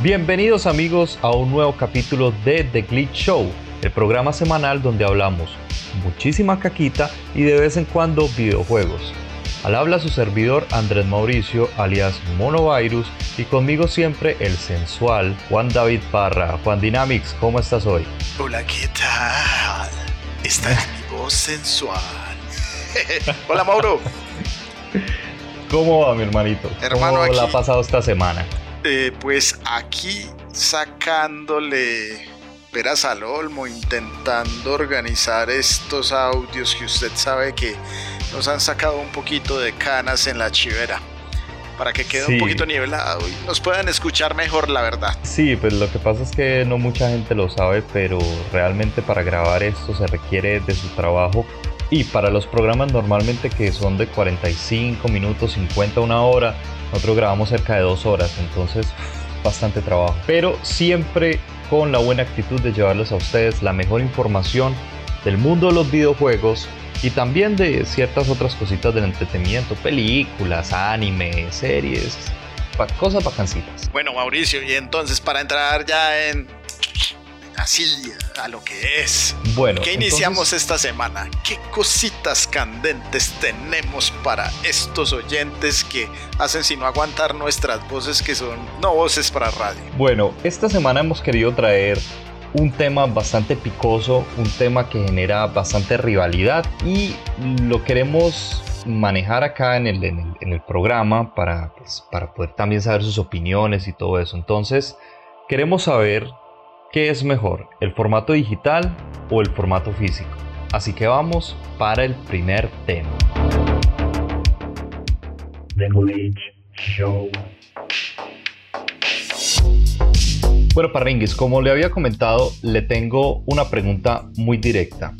Bienvenidos amigos a un nuevo capítulo de The Glitch Show, el programa semanal donde hablamos muchísima caquita y de vez en cuando videojuegos. Al habla su servidor Andrés Mauricio, alias Monovirus, y conmigo siempre el sensual Juan David Parra. Juan Dynamics, ¿cómo estás hoy? Hola, ¿qué tal? Esta es mi voz sensual. Hola, Mauro. ¿Cómo va, mi hermanito? Hermano, ¿Cómo la ha pasado esta semana? Eh, pues aquí sacándole peras al olmo, intentando organizar estos audios que usted sabe que nos han sacado un poquito de canas en la chivera. Para que quede un poquito nivelado y nos puedan escuchar mejor, la verdad. Sí, pues lo que pasa es que no mucha gente lo sabe, pero realmente para grabar esto se requiere de su trabajo y para los programas normalmente que son de 45 minutos, 50, una hora, nosotros grabamos cerca de dos horas, entonces bastante trabajo. Pero siempre con la buena actitud de llevarles a ustedes la mejor información del mundo de los videojuegos y también de ciertas otras cositas del entretenimiento, películas, anime, series, cosas bacancitas. Bueno, Mauricio, y entonces para entrar ya en así a lo que es. Bueno, ¿qué iniciamos esta semana? ¿Qué cositas candentes tenemos para estos oyentes que hacen sino aguantar nuestras voces que son no voces para radio? Bueno, esta semana hemos querido traer un tema bastante picoso, un tema que genera bastante rivalidad y lo queremos manejar acá en el, en el, programa para, pues, para poder también saber sus opiniones y todo eso. Entonces, queremos saber ¿Qué es mejor, el formato digital o el formato físico? Así que vamos para el primer tema. The Show. Bueno, Parringuis, como le había comentado, le tengo una pregunta muy directa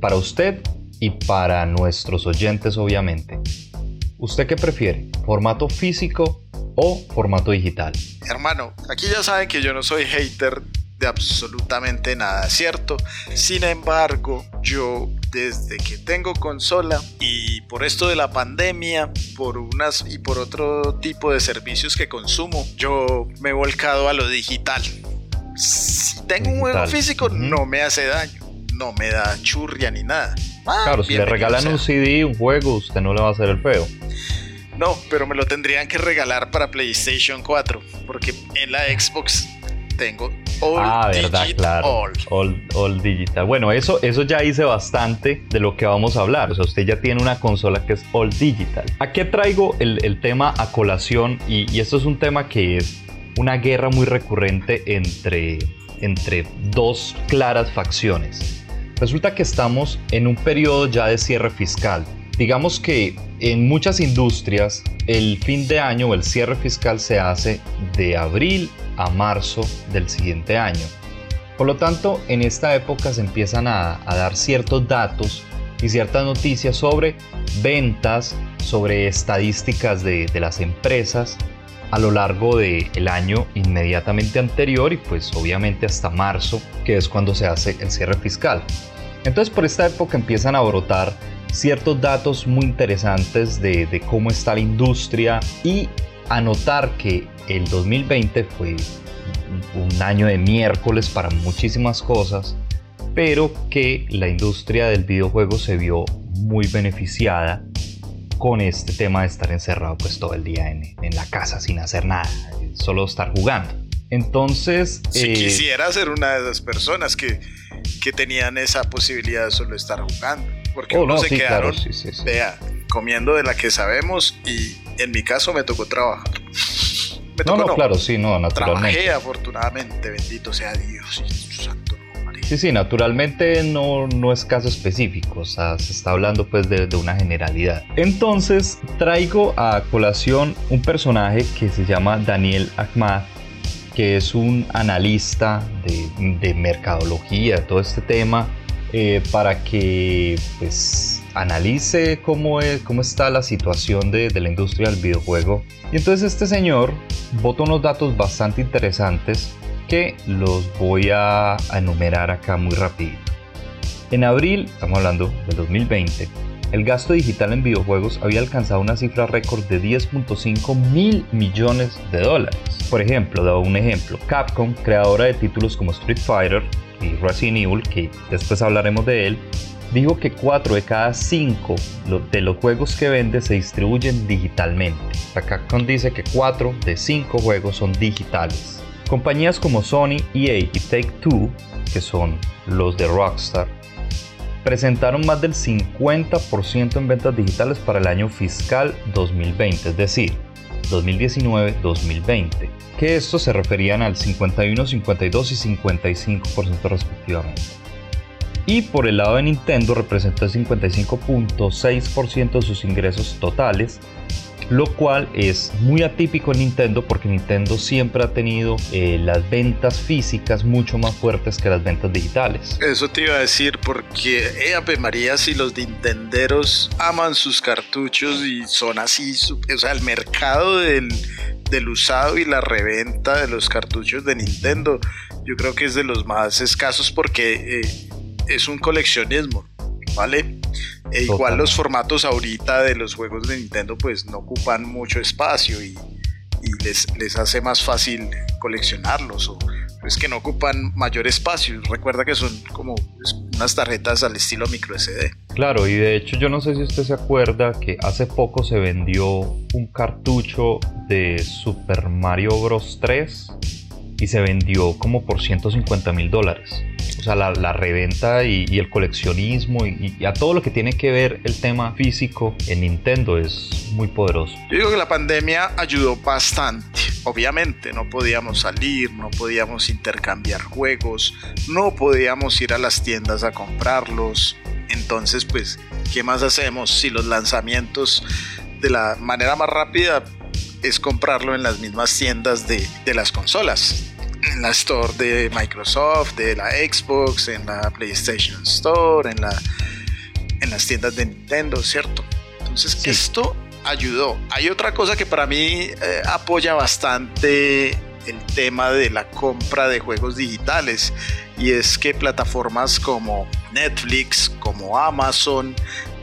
para usted y para nuestros oyentes, obviamente. ¿Usted qué prefiere? ¿Formato físico o formato digital? Hermano, aquí ya saben que yo no soy hater absolutamente nada, ¿cierto? Sin embargo, yo desde que tengo consola y por esto de la pandemia, por unas y por otro tipo de servicios que consumo, yo me he volcado a lo digital. Si tengo un juego físico, no me hace daño, no me da churria ni nada. Ah, claro, si le regalan un CD, un juego, usted no le va a hacer el feo. No, pero me lo tendrían que regalar para PlayStation 4, porque en la Xbox tengo All ah, verdad, claro. All. Digital. Bueno, eso, eso ya hice bastante de lo que vamos a hablar. O sea, usted ya tiene una consola que es All Digital. ¿A qué traigo el, tema a colación? Y, esto es un tema que es una guerra muy recurrente entre, entre dos claras facciones. Resulta que estamos en un periodo ya de cierre fiscal. Digamos que en muchas industrias el fin de año o el cierre fiscal se hace de abril a marzo del siguiente año. Por lo tanto, en esta época se empiezan a, dar ciertos datos y ciertas noticias sobre ventas, sobre estadísticas de, las empresas a lo largo del año inmediatamente anterior y pues obviamente hasta marzo, que es cuando se hace el cierre fiscal. Entonces por esta época empiezan a brotar ciertos datos muy interesantes de, de cómo está la industria y a notar que el 2020 fue un año de miércoles para muchísimas cosas, pero que la industria del videojuego se vio muy beneficiada con este tema de estar encerrado pues todo el día en, la casa sin hacer nada, solo estar jugando. Entonces... Si eh, quisiera ser una de esas personas que, que tenían esa posibilidad de solo estar jugando, porque oh, no, se quedaron comiendo de la que sabemos y en mi caso me tocó trabajar no, no, claro, sí, no, naturalmente. Trabajé afortunadamente, bendito sea Dios santo Sí, sí, naturalmente no, no es caso específico, o sea, se está hablando pues de, una generalidad. Entonces traigo a colación un personaje que se llama Daniel Ahmad, que es un analista de, de mercadología, todo este tema, eh, para que pues analice cómo, es, cómo está la situación de, la industria del videojuego. Y entonces este señor vota unos datos bastante interesantes que los voy a, enumerar acá muy rápido. En abril, estamos hablando del 2020, el gasto digital en videojuegos había alcanzado una cifra récord de 10.5 mil millones de dólares. Por ejemplo, dado un ejemplo, Capcom, creadora de títulos como Street Fighter y Resident Evil, que después hablaremos de él, dijo que 4 de cada 5 de los juegos que vende se distribuyen digitalmente. Capcom dice que 4 de 5 juegos son digitales. Compañías como Sony, EA y Take-Two, que son los de Rockstar, presentaron más del 50% en ventas digitales para el año fiscal 2020, es decir, 2019-2020, que estos se referían al 51, 52 y 55% respectivamente. Y por el lado de Nintendo representó el 55.6% de sus ingresos totales, lo cual es muy atípico en Nintendo porque Nintendo siempre ha tenido eh, las ventas físicas mucho más fuertes que las ventas digitales. Eso te iba a decir porque, eh, María, si los Nintenderos aman sus cartuchos y son así, o sea, el mercado del, del usado y la reventa de los cartuchos de Nintendo, yo creo que es de los más escasos porque eh, es un coleccionismo, ¿vale? E igual los formatos ahorita de los juegos de Nintendo pues no ocupan mucho espacio y, les, les, hace más fácil coleccionarlos o es que no ocupan mayor espacio. Recuerda que son como pues, unas tarjetas al estilo micro SD. Claro, y de hecho yo no sé si usted se acuerda que hace poco se vendió un cartucho de Super Mario Bros. 3 y se vendió como por 150 mil dólares. O sea, la, reventa y, el coleccionismo y, a todo lo que tiene que ver el tema físico en Nintendo es muy poderoso. Yo digo que la pandemia ayudó bastante. Obviamente no podíamos salir, no podíamos intercambiar juegos, no podíamos ir a las tiendas a comprarlos. Entonces, pues, ¿qué más hacemos si los lanzamientos de la manera más rápida es comprarlo en las mismas tiendas de, de las consolas? En la store de Microsoft, de la Xbox, en la PlayStation Store, en, la, en las tiendas de Nintendo, ¿cierto? Entonces esto ayudó. Hay otra cosa que para mí eh, apoya bastante el tema de la compra de juegos digitales y es que plataformas como Netflix, como Amazon,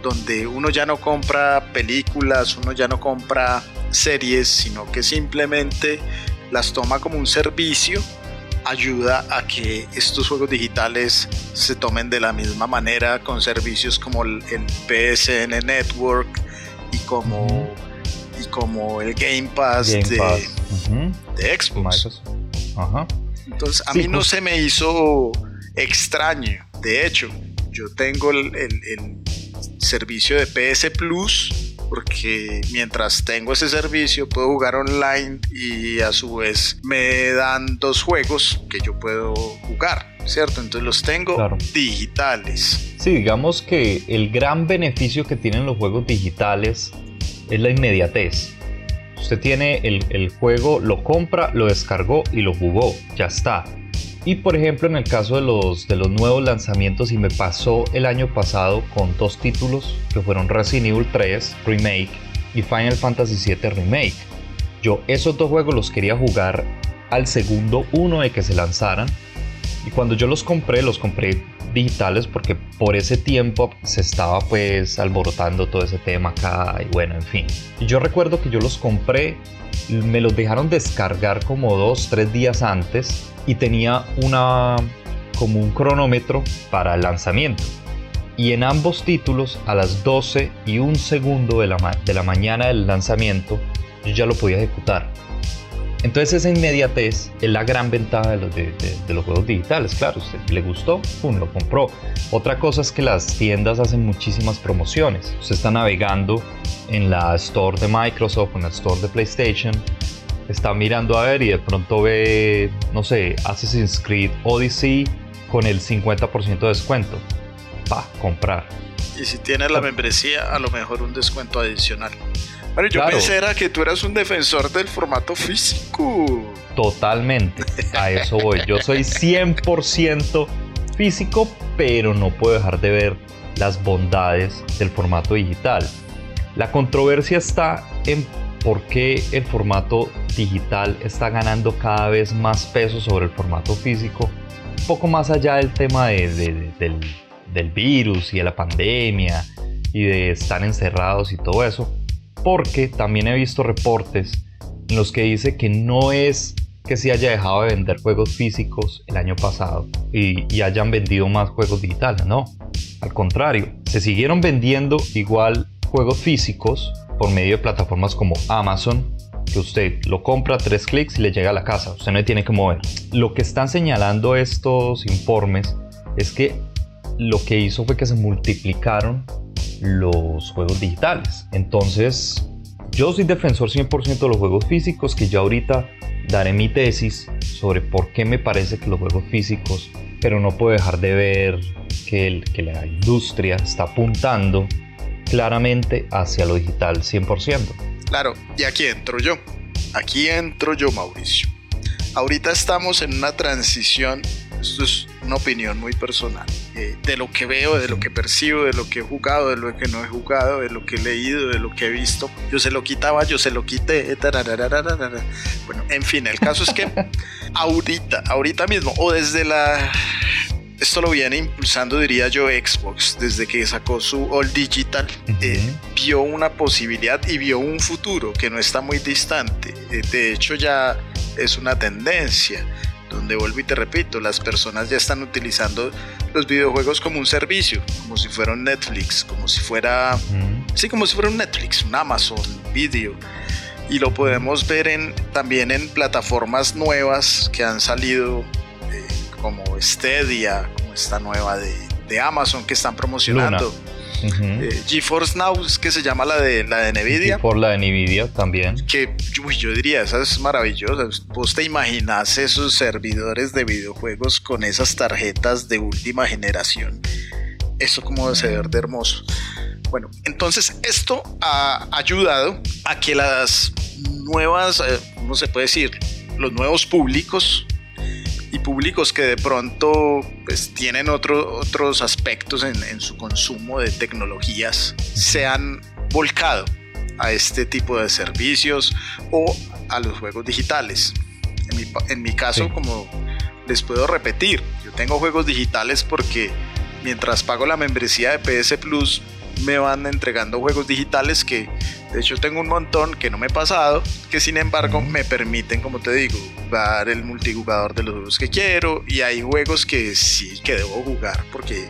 donde uno ya no compra películas, uno ya no compra series, sino que simplemente las toma como un servicio, ayuda a que estos juegos digitales se tomen de la misma manera con servicios como el, PSN Network y como, y como el Game Pass, de, Xbox. Entonces a mí no se me hizo extraño. De hecho, yo tengo el, el servicio de PS Plus porque mientras tengo ese servicio puedo jugar online y a su vez me dan dos juegos que yo puedo jugar, ¿cierto? Entonces los tengo digitales. Sí, digamos que el gran beneficio que tienen los juegos digitales es la inmediatez. Usted tiene el, el juego, lo compra, lo descargó y lo jugó, ya está y por ejemplo, en el caso de los, de los nuevos lanzamientos, y me pasó el año pasado con dos títulos que fueron Resident Evil 3 Remake y Final Fantasy VII Remake. Yo esos dos juegos los quería jugar al segundo uno de que se lanzaran. Y cuando yo los compré, los compré digitales porque por ese tiempo se estaba pues alborotando todo ese tema acá y bueno, en fin. Yo recuerdo que yo los compré, me los dejaron descargar como dos, tres días antes y tenía una como un cronómetro para el lanzamiento. Y en ambos títulos, a las 12 y un segundo de la, de la mañana del lanzamiento, yo ya lo podía ejecutar. Entonces esa inmediatez es la gran ventaja de los, de, los juegos digitales. Claro, usted le gustó, pum, lo compró. Otra cosa es que las tiendas hacen muchísimas promociones. Usted está navegando en la store de Microsoft, en la store de PlayStation, está mirando a ver y de pronto ve, no sé, Assassin's Creed Odyssey con el 50% de descuento. Pa, comprar. Y si tienes la membresía, a lo mejor un descuento adicional. Bueno, yo pensé era que tú eras un defensor del formato físico. Totalmente, a eso voy. Yo soy 100% físico, pero no puedo dejar de ver las bondades del formato digital. La controversia está en por qué el formato digital está ganando cada vez más peso sobre el formato físico, un poco más allá del tema del, virus y de la pandemia y de estar encerrados y todo eso, porque también he visto reportes en los que dice que no es que se haya dejado de vender juegos físicos el año pasado y, hayan vendido más juegos digitales, no. Al contrario, se siguieron vendiendo igual juegos físicos por medio de plataformas como Amazon, que usted lo compra tres clics y le llega a la casa, usted no tiene que mover. Lo que están señalando estos informes es que lo que hizo fue que se multiplicaron los juegos digitales. Entonces, yo soy defensor 100% de los juegos físicos, que ya ahorita daré mi tesis sobre por qué me parece que los juegos físicos, pero no puedo dejar de ver que, que la industria está apuntando claramente hacia lo digital 100%. Claro, y aquí entro yo. Aquí entro yo, Mauricio. Ahorita estamos en una transición, esto es una opinión muy personal, eh, de lo que veo, de lo que percibo, de lo que he jugado, de lo que no he jugado, de lo que he leído, de lo que he visto. Yo se lo quitaba, yo se lo quité. Bueno, en fin, el caso es que ahorita, ahorita mismo, o desde la esto lo viene impulsando, diría yo, Xbox, desde que sacó su All Digital, eh, vio una posibilidad y vio un futuro que no está muy distante. Eh, de hecho, ya es una tendencia, donde vuelvo y te repito, las personas ya están utilizando los videojuegos como un servicio, como si fuera un Netflix, como si fuera, sí, como si fuera un Netflix, un Amazon Video. Y lo podemos ver en, también en plataformas nuevas que han salido como Stadia, como esta nueva de, Amazon que están promocionando. Eh, GeForce Now, que se llama la de, la de Nvidia. Por la de Nvidia también. Que yo diría, esa es maravillosa. Vos te imaginas esos servidores de videojuegos con esas tarjetas de última generación. Eso como se ver de hermoso. Bueno, entonces esto ha ayudado a que las nuevas, eh, ¿cómo se puede decir? Los nuevos públicos y públicos que de pronto pues, tienen otros aspectos en, su consumo de tecnologías se han volcado a este tipo de servicios o a los juegos digitales. En mi, caso, como les puedo repetir, yo tengo juegos digitales porque mientras pago la membresía de PS Plus, me van entregando juegos digitales que de hecho tengo un montón que no me he pasado, que sin embargo me permiten, como te digo, jugar el multijugador de los juegos que quiero y hay juegos que sí que debo jugar porque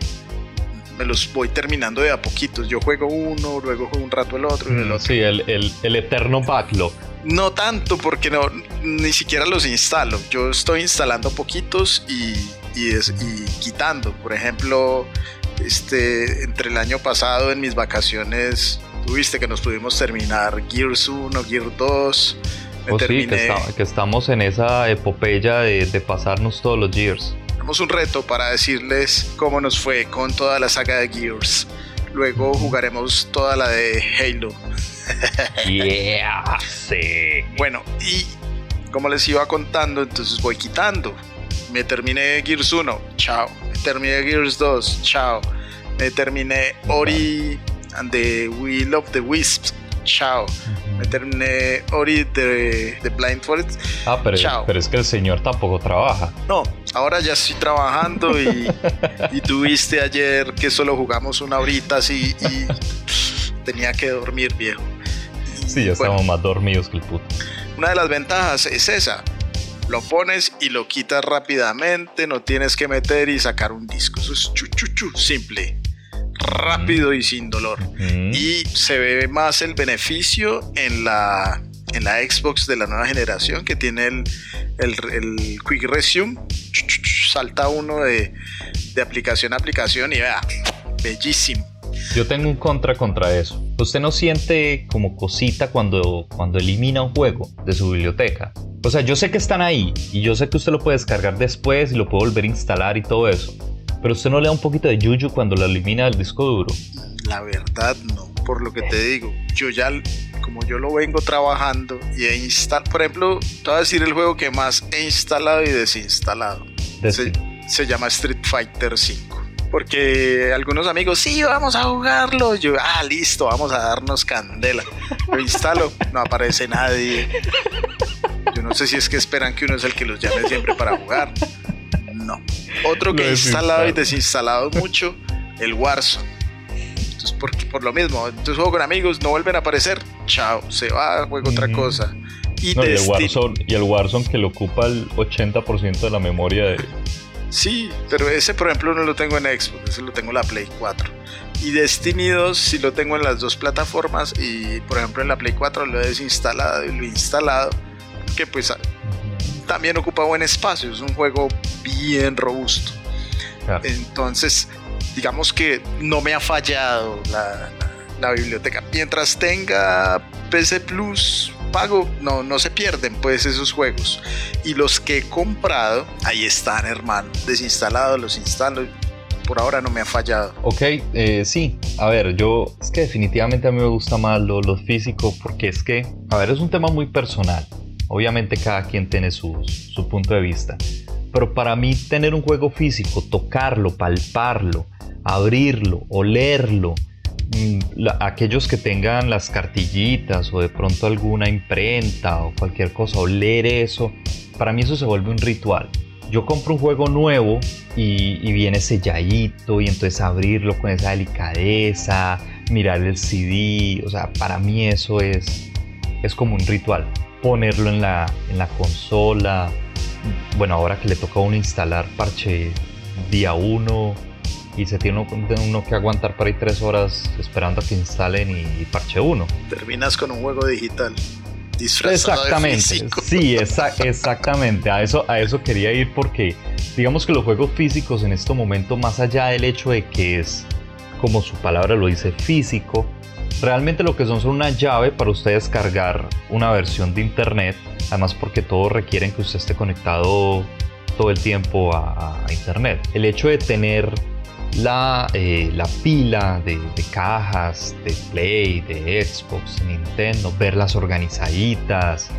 me los voy terminando de a poquitos. Yo juego uno, luego juego un rato el otro y el mm, otro. Sí, el, el, el eterno backlog. No tanto porque no, ni siquiera los instalo. Yo estoy instalando poquitos y, y, y quitando. Por ejemplo, este, entre el año pasado en mis vacaciones tuviste que nos pudimos terminar Gears 1, Gears 2. Me sí, que, estamos en esa epopeya de, pasarnos todos los Gears. Tenemos un reto para decirles cómo nos fue con toda la saga de Gears. Luego jugaremos toda la de Halo. yeah, sí. Bueno, y como les iba contando, entonces voy quitando. Me terminé Gears 1, chao terminé Gears 2, chao. Me terminé Ori and the Will of the Wisps, chao. Me terminé Ori de, the Blind Forest. Ah, pero, chao. pero es que el señor tampoco trabaja. No, ahora ya estoy trabajando y, y tuviste ayer que solo jugamos una horita así y tenía que dormir, viejo. sí, ya estamos más dormidos que el puto. Una de las ventajas es esa, lo pones y lo quitas rápidamente, no tienes que meter y sacar un disco. Eso es chuchuchu, simple, rápido y sin dolor. Y se ve más el beneficio en la, en la Xbox de la nueva generación que tiene el, el, Quick Resume. Salta uno de, de aplicación a aplicación y vea, bellísimo. Yo tengo un contra contra eso. ¿Usted no siente como cosita cuando, cuando elimina un juego de su biblioteca? O sea, yo sé que están ahí y yo sé que usted lo puede descargar después y lo puede volver a instalar y todo eso. Pero usted no le da un poquito de yuyu cuando lo elimina del disco duro. La verdad no, por lo que te digo. Yo ya, como yo lo vengo trabajando y he instalado, por ejemplo, te voy a decir el juego que más he instalado y desinstalado. Se, se, llama Street Fighter 5 porque algunos amigos, sí, vamos a jugarlo. Yo, ah, listo, vamos a darnos candela. Lo instalo, no aparece nadie. Yo no sé si es que esperan que uno es el que los llame siempre para jugar. No. Otro que he instalado y desinstalado mucho, el Warzone. Entonces, porque, por lo mismo, entonces juego con amigos, no vuelven a aparecer, chao, se va, juego otra cosa. Y, el Warzone, y el Warzone que lo ocupa el 80% de la memoria de... Sí, pero ese por ejemplo no lo tengo en Xbox, ese lo tengo en la Play 4. Y Destiny 2 sí lo tengo en las dos plataformas y por ejemplo en la Play 4 lo he desinstalado y lo he instalado, que pues también ocupa buen espacio, es un juego bien robusto. Entonces, digamos que no me ha fallado la, la, biblioteca. Mientras tenga PC Plus pago, no, no se pierden pues esos juegos. Y los que he comprado, ahí están, hermano. Desinstalados, los instalo. Por ahora no me ha fallado. Ok, eh, sí. A ver, yo es que definitivamente a mí me gusta más lo, lo físico porque es que, a ver, es un tema muy personal. Obviamente cada quien tiene su, su punto de vista. Pero para mí tener un juego físico, tocarlo, palparlo, abrirlo, olerlo, mm, aquellos que tengan las cartillitas o de pronto alguna imprenta o cualquier cosa, oler eso, para mí eso se vuelve un ritual. Yo compro un juego nuevo y, viene selladito y entonces abrirlo con esa delicadeza, mirar el CD, o sea, para mí eso es, es como un ritual. Ponerlo en la, en la consola, bueno, ahora que le toca a uno instalar parche día 1 y se tiene uno, que aguantar para ir tres horas esperando a que instalen y, parche 1. Terminas con un juego digital. Exactamente, sí, exactamente, a eso, a eso quería ir porque digamos que los juegos físicos en este momento, más allá del hecho de que es, como su palabra lo dice, físico, realmente lo que son son una llave para usted descargar una versión de internet además porque todos requieren que usted esté conectado todo el tiempo a, internet. El hecho de tener la, eh, la pila de, cajas de Play, de Xbox, Nintendo, verlas organizaditas,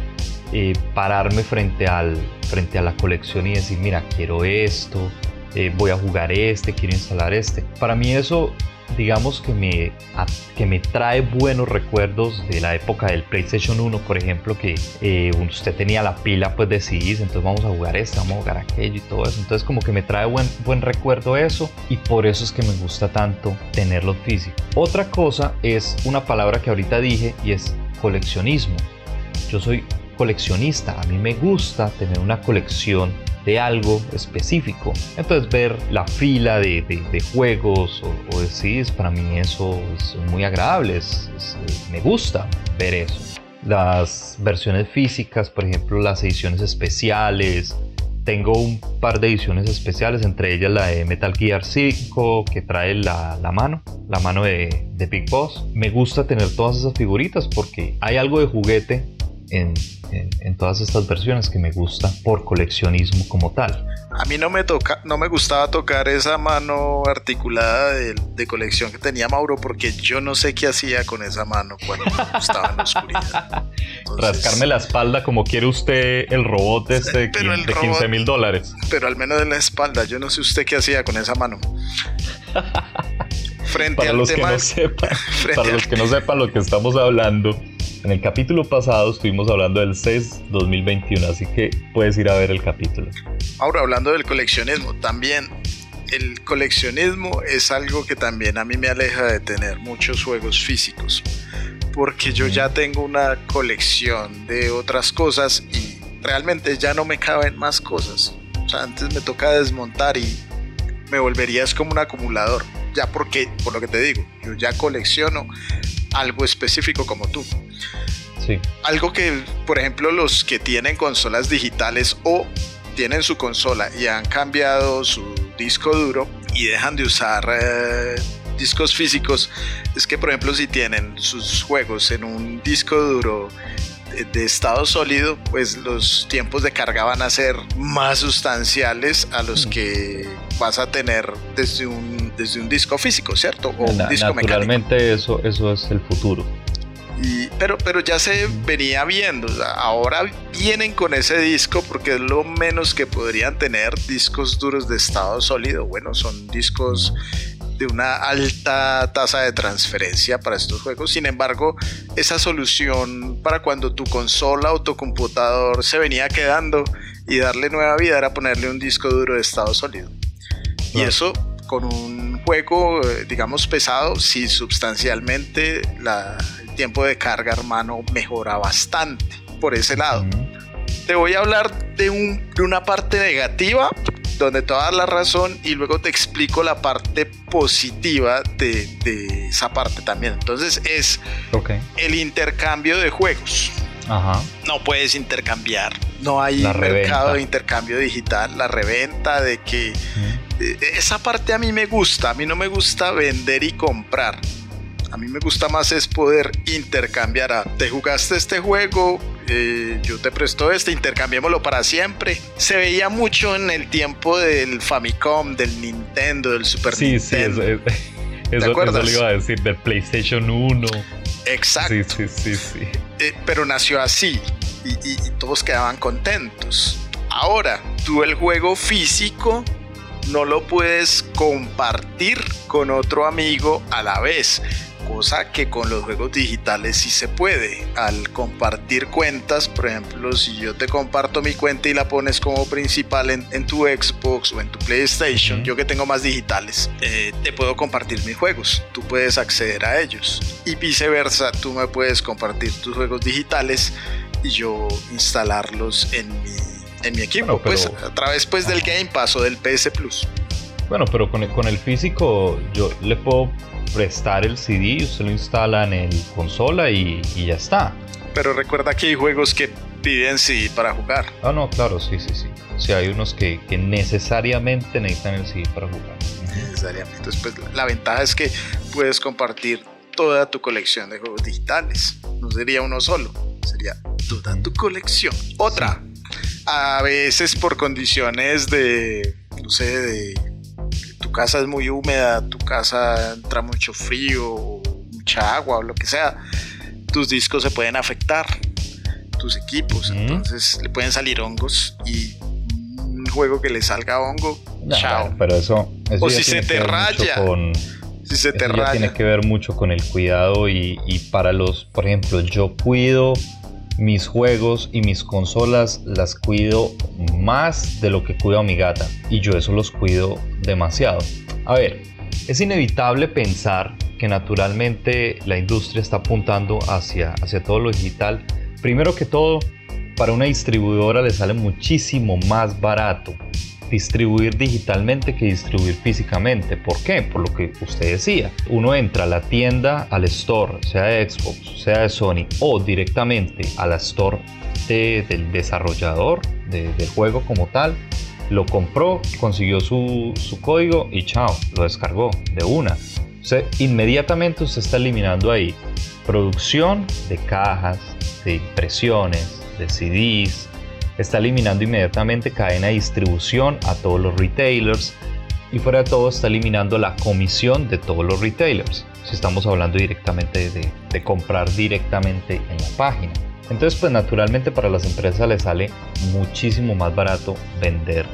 eh, pararme frente, al, frente a la colección y decir, mira, quiero esto, eh, voy a jugar este, quiero instalar este. Para mí eso digamos que me, que me trae buenos recuerdos de la época del PlayStation 1, por ejemplo, que eh, usted tenía la pila pues de entonces vamos a jugar este, vamos a jugar aquello y todo eso. Entonces como que me trae buen, buen recuerdo eso y por eso es que me gusta tanto tenerlo físico. Otra cosa es una palabra que ahorita dije y es coleccionismo. Yo soy coleccionista, a mí me gusta tener una colección de algo específico. Entonces ver la fila de, juegos o, o, de CDs, para mí eso es muy agradable, me gusta ver eso. Las versiones físicas, por ejemplo las ediciones especiales, tengo un par de ediciones especiales, entre ellas la de Metal Gear 5 que trae la, mano, la mano de, de Big Boss. Me gusta tener todas esas figuritas porque hay algo de juguete en, en, todas estas versiones que me gusta por coleccionismo como tal. A mí no me toca, no me gustaba tocar esa mano articulada de, colección que tenía Mauro porque yo no sé qué hacía con esa mano cuando estaba en la oscuridad. Rascarme la espalda como quiere usted el robot este de, 15 mil dólares. Pero al menos en la espalda, yo no sé usted qué hacía con esa mano. Frente para los que no sepan, para los que no sepan lo que estamos hablando, en el capítulo pasado estuvimos hablando del CES 2021, así que puedes ir a ver el capítulo. Ahora, hablando del coleccionismo, también el coleccionismo es algo que también a mí me aleja de tener muchos juegos físicos, porque yo ya tengo una colección de otras cosas y realmente ya no me caben más cosas. O sea, antes me toca desmontar y me volverías como un acumulador. Ya porque, por lo que te digo, yo ya colecciono algo específico como tú. Sí. Algo que, por ejemplo, los que tienen consolas digitales o tienen su consola y han cambiado su disco duro y dejan de usar eh, discos físicos, es que, por ejemplo, si tienen sus juegos en un disco duro de, estado sólido, pues los tiempos de carga van a ser más sustanciales a los que vas a tener desde un, desde un disco físico, ¿cierto? O un disco naturalmente eso, eso es el futuro pero, pero ya se venía viendo, ahora vienen con ese disco porque es lo menos que podrían tener discos duros de estado sólido. Bueno, son discos de una alta tasa de transferencia para estos juegos. Sin embargo, esa solución para cuando tu consola o tu computador se venía quedando y darle nueva vida era ponerle un disco duro de estado sólido. Y eso con un juego, eh, digamos, pesado, sí, sustancialmente la, el tiempo de carga, hermano, mejora bastante por ese lado. Te voy a hablar de, un, de una parte negativa donde te va a dar la razón y luego te explico la parte positiva de, de esa parte también. Entonces es el intercambio de juegos. No puedes intercambiar. No hay mercado de intercambio digital. La reventa de que... esa parte a mí me gusta. A mí no me gusta vender y comprar. A mí me gusta más es poder intercambiar. A, te jugaste este juego, eh, yo te presto este, intercambiémoslo para siempre. Se veía mucho en el tiempo del Famicom, del Nintendo, del Super Nintendo. Sí, sí, eso, eso, lo iba a decir, del PlayStation 1. Exacto. Sí, sí, sí, sí. Eh, pero nació así y, y todos quedaban contentos. Ahora, tú el juego físico no lo puedes compartir con otro amigo a la vez cosa que con los juegos digitales sí se puede. Al compartir cuentas, por ejemplo, si yo te comparto mi cuenta y la pones como principal en, tu Xbox o en tu PlayStation, yo que tengo más digitales, eh, te puedo compartir mis juegos. Tú puedes acceder a ellos. Y viceversa, tú me puedes compartir tus juegos digitales y yo instalarlos en mi, en mi equipo, pues a través pues del Game Pass o del PS Plus. Bueno, pero con con el físico yo le puedo prestar el CD, usted lo instala en el consola y, ya está. Pero recuerda que hay juegos que piden CD para jugar. Ah, no, claro, sí, sí, sí. Sí, hay unos que, necesariamente necesitan el CD para jugar. Necesariamente. Entonces, pues la ventaja es que puedes compartir toda tu colección de juegos digitales. No sería uno solo, sería toda tu colección. Otra, a veces por condiciones de, no sé, de tu casa es muy húmeda, tu casa entra mucho frío, mucha agua o lo que sea, tus discos se pueden afectar, tus equipos, entonces le pueden salir hongos y un juego que le salga hongo, chao. Pero eso, o si se te raya. si se te raya. tiene que ver mucho con el cuidado y, y para los, por ejemplo, yo cuido mis juegos y mis consolas las cuido más de lo que cuido a mi gata y yo eso los cuido demasiado. A ver, es inevitable pensar que naturalmente la industria está apuntando hacia, hacia todo lo digital. Primero que todo, para una distribuidora le sale muchísimo más barato distribuir digitalmente que distribuir físicamente. ¿Por qué? Por lo que usted decía. Uno entra a la tienda, al store, sea de Xbox, sea de Sony, o directamente a la store del desarrollador del juego como tal. Lo compró, consiguió su, su código y chao, lo descargó de una. Usted, inmediatamente usted está eliminando ahí producción de cajas, de impresiones, de CDs, está eliminando inmediatamente cadena de distribución a todos los retailers y fuera de todo está eliminando la comisión de todos los retailers. Si estamos hablando directamente de, comprar directamente en la página. Entonces pues naturalmente para las empresas les sale muchísimo más barato vender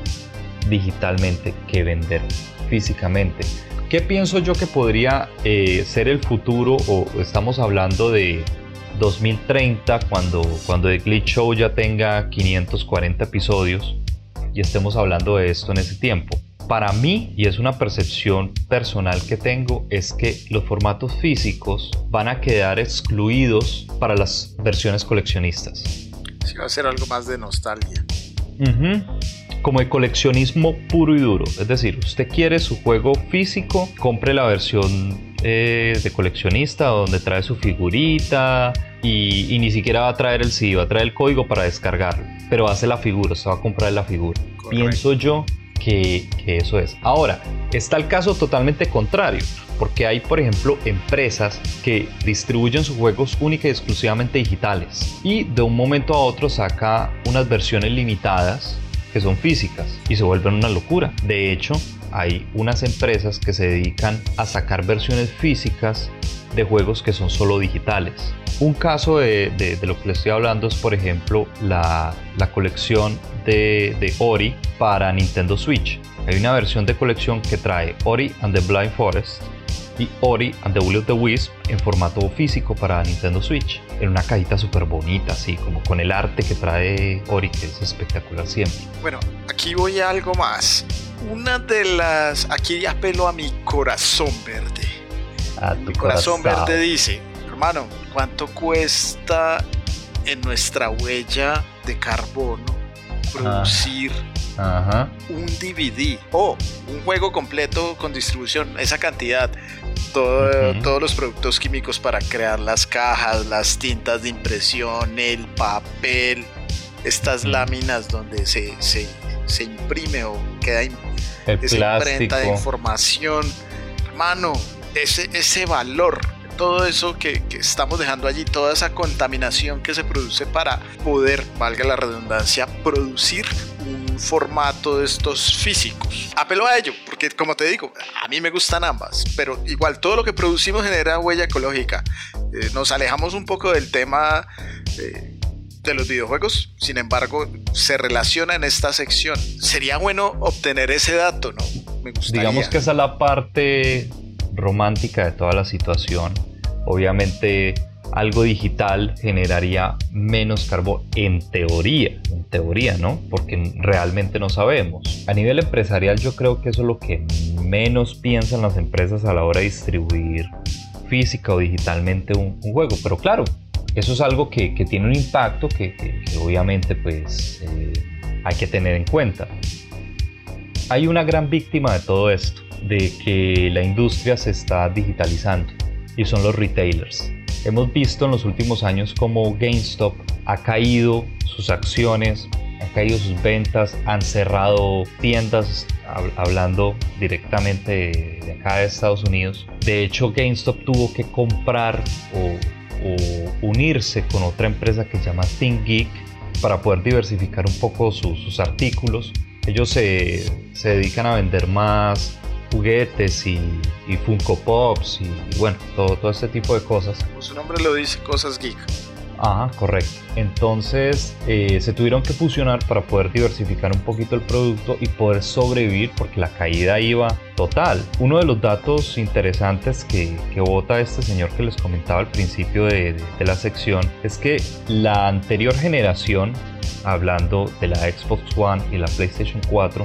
digitalmente que vender físicamente. ¿Qué pienso yo que podría eh, ser el futuro o estamos hablando de 2030, cuando, cuando The Glitch Show ya tenga 540 episodios y estemos hablando de esto en ese tiempo. Para mí, y es una percepción personal que tengo, es que los formatos físicos van a quedar excluidos para las versiones coleccionistas. Sí, va a ser algo más de nostalgia. Como el coleccionismo puro y duro. Es decir, usted quiere su juego físico, compre la versión de coleccionista donde trae su figurita, y, ni siquiera va a traer el CD, va a traer el código para descargarlo, pero hace la figura, se va a comprar la figura. Pienso yo que, que, eso es. Ahora, está el caso totalmente contrario, porque hay, por ejemplo, empresas que distribuyen sus juegos única y exclusivamente digitales y de un momento a otro saca unas versiones limitadas que son físicas y se vuelven una locura. De hecho, hay unas empresas que se dedican a sacar versiones físicas de juegos que son solo digitales. Un caso de, lo que le estoy hablando es, por ejemplo, la, colección de, de, Ori para Nintendo Switch. Hay una versión de colección que trae Ori and the Blind Forest y Ori and the Will of the Wisp en formato físico para Nintendo Switch. En una cajita súper bonita, así como con el arte que trae Ori, que es espectacular siempre. Bueno, aquí voy a algo más. una de las... Aquí apelo a mi corazón verde. A tu Mi corazón verde dice, hermano, ¿cuánto cuesta en nuestra huella de carbono producir Ajá. un DVD o un juego completo con distribución? Esa cantidad. Todo-. Todos los productos químicos para crear las cajas, las tintas de impresión, el papel, estas láminas donde se, se, se imprime o queda El esa imprenta de información. Hermano, ese, ese valor, todo eso que, que estamos dejando allí, toda esa contaminación que se produce para poder, valga la redundancia, producir un formato de estos físicos. Apelo a ello, porque como te digo, a mí me gustan ambas, pero igual todo lo que producimos genera huella ecológica. Eh, nos alejamos un poco del tema... eh, de los videojuegos, sin embargo, se relaciona en esta sección. Sería bueno obtener ese dato, ¿no? Me gustaría. Digamos que esa es la parte romántica de toda la situación. Obviamente algo digital generaría menos carbono en teoría, en teoría, ¿no? Porque realmente no sabemos. A nivel empresarial yo creo que eso es lo que menos piensan las empresas a la hora de distribuir física o digitalmente un, juego. Pero claro, eso es algo que, tiene un impacto que obviamente pues eh, hay que tener en cuenta. Hay una gran víctima de todo esto, de que la industria se está digitalizando y son los retailers. Hemos visto en los últimos años cómo GameStop ha caído sus acciones, han caído sus ventas, han cerrado tiendas, hab- hablando directamente de, acá de Estados Unidos. De hecho, GameStop tuvo que comprar o, unirse con otra empresa que se llama ThinkGeek para poder diversificar un poco su- sus artículos. Ellos se, se dedican a vender más juguetes y, y Funko Pops y, bueno, todo, todo este tipo de cosas. Como su nombre lo dice, cosas geek. Ajá, correcto. Entonces eh, se tuvieron que fusionar para poder diversificar un poquito el producto y poder sobrevivir porque la caída iba total. Uno de los datos interesantes que, que bota este señor que les comentaba al principio de, de- de la sección es que la anterior generación, hablando de la Xbox One y la PlayStation 4,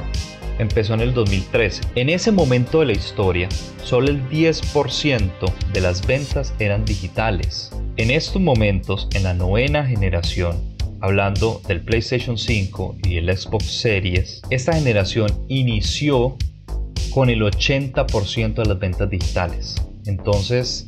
empezó en el 2013. En ese momento de la historia, solo el 10% de las ventas eran digitales. En estos momentos, en la novena generación, hablando del PlayStation 5 y el Xbox Series, esta generación inició con el 80% de las ventas digitales. Entonces,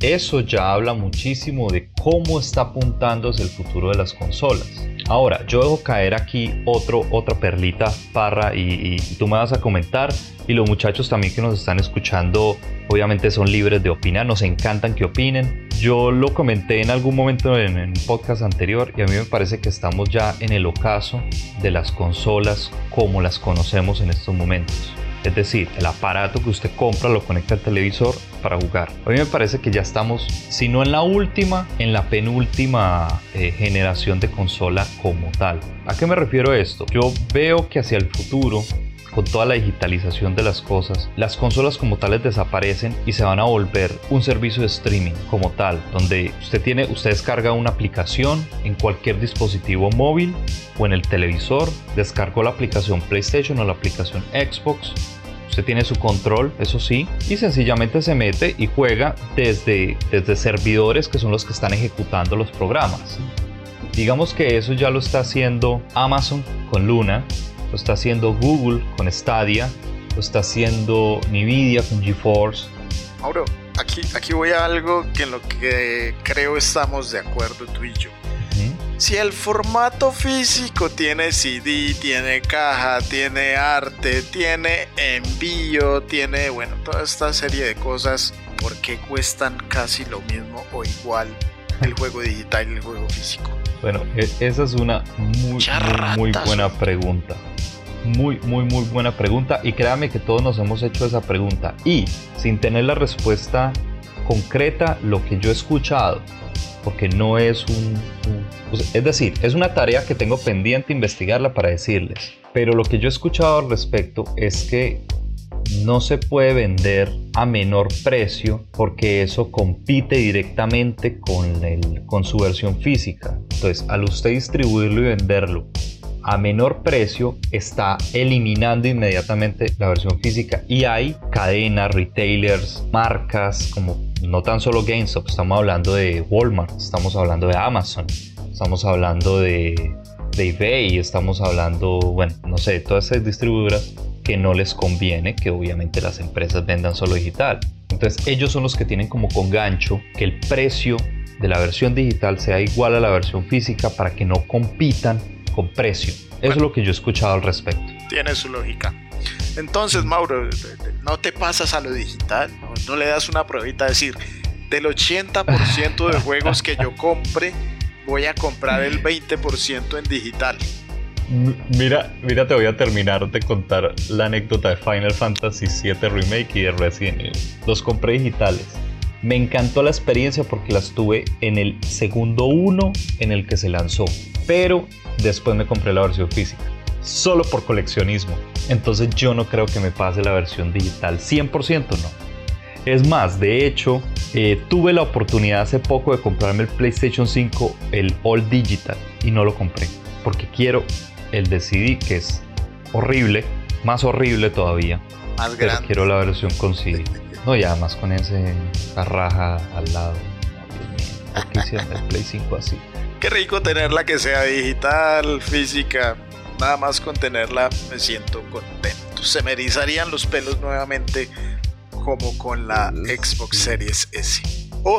eso ya habla muchísimo de cómo está apuntándose el futuro de las consolas. Ahora, yo dejo caer aquí otro, otra perlita, Parra, y, y tú me vas a comentar. Y los muchachos también que nos están escuchando, obviamente son libres de opinar, nos encantan que opinen. Yo lo comenté en algún momento en, en un podcast anterior y a mí me parece que estamos ya en el ocaso de las consolas como las conocemos en estos momentos. Es decir, el aparato que usted compra lo conecta al televisor para jugar. A mí me parece que ya estamos, si no en la última, en la penúltima eh, generación de consola como tal. ¿A qué me refiero esto? Yo veo que hacia el futuro con toda la digitalización de las cosas, las consolas como tales desaparecen y se van a volver un servicio de streaming como tal, donde usted tiene, usted descarga una aplicación en cualquier dispositivo móvil o en el televisor, descargó la aplicación PlayStation o la aplicación Xbox, usted tiene su control, eso sí, y sencillamente se mete y juega desde, desde servidores que son los que están ejecutando los programas. Digamos que eso ya lo está haciendo Amazon con Luna, lo está haciendo Google con Stadia, lo está haciendo Nvidia con GeForce. Mauro, aquí, aquí voy a algo que en lo que creo estamos de acuerdo tú y yo. Si el formato físico tiene CD, tiene caja, tiene arte, tiene envío, tiene, bueno, toda esta serie de cosas, ¿por qué cuestan casi lo mismo o igual el juego digital y el juego físico? Bueno, e- esa es una muy, muy, muy buena pregunta. Muy, muy, muy buena pregunta. Y créame que todos nos hemos hecho esa pregunta. Y sin tener la respuesta concreta, lo que yo he escuchado, porque no es un, un- pues, es decir, es una tarea que tengo pendiente investigarla para decirles. Pero lo que yo he escuchado al respecto es que no se puede vender a menor precio porque eso compite directamente con, el, con su versión física. Entonces, al usted distribuirlo y venderlo a menor precio está eliminando inmediatamente la versión física y hay cadenas, retailers, marcas como no tan solo GameStop, estamos hablando de Walmart, estamos hablando de Amazon, estamos hablando de, de eBay, estamos hablando, bueno, no sé, todas esas distribuidoras que no les conviene que obviamente las empresas vendan solo digital. Entonces ellos son los que tienen como con gancho que el precio de la versión digital sea igual a la versión física para que no compitan con precio. Eso es lo que yo he escuchado al respecto. Tiene su lógica. Entonces, Mauro, no te pasas a lo digital, no, le das una pruebita, decir, del 80% de juegos que yo compre, voy a comprar el 20% en digital. Mira, mira, te voy a terminar de contar la anécdota de Final Fantasy VII Remake y de Resident Evil. Los compré digitales. Me encantó la experiencia porque las tuve en el segundo uno en el que se lanzó. Pero después me compré la versión física. Solo por coleccionismo. Entonces yo no creo que me pase la versión digital. 100% no. Es más, de hecho, eh, tuve la oportunidad hace poco de comprarme el PlayStation 5, el All Digital, y no lo compré. Porque quiero el de CD, que es horrible, más horrible todavía. Más pero quiero la versión con CD. No, ya más con ese raja al lado. ¿Por qué hicieron el Play 5 así? Qué rico tenerla que sea digital, física. Nada más con tenerla me siento contento. Se me erizarían los pelos nuevamente como con la Xbox Series S.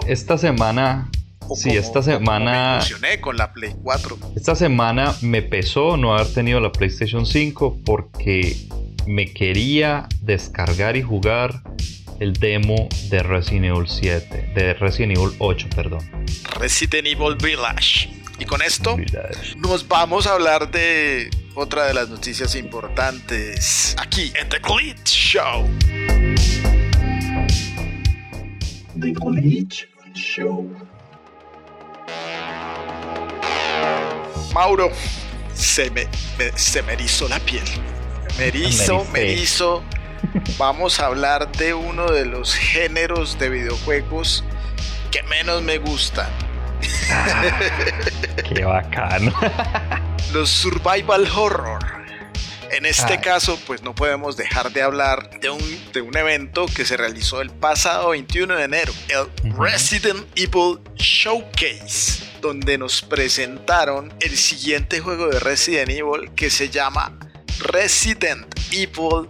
esta semana sí, esta semana. Me con la Play 4. Esta semana me pesó no haber tenido la PlayStation 5 porque me quería descargar y jugar el demo de Resident Evil 7, de Resident Evil 8, perdón. Resident Evil Village. Y con esto nos vamos a hablar de otra de las noticias importantes aquí en The Glitch Show. The Glitch Show. Mauro, se me, se me erizó la piel. Me erizo, me erizo. Vamos a hablar de uno de los géneros de videojuegos que menos me gustan. Ah, qué bacano. los survival horror. En este caso, pues no podemos dejar de hablar de un, de un evento que se realizó el pasado 21 de enero, el Resident Evil Showcase donde nos presentaron el siguiente juego de Resident Evil que se llama Resident Evil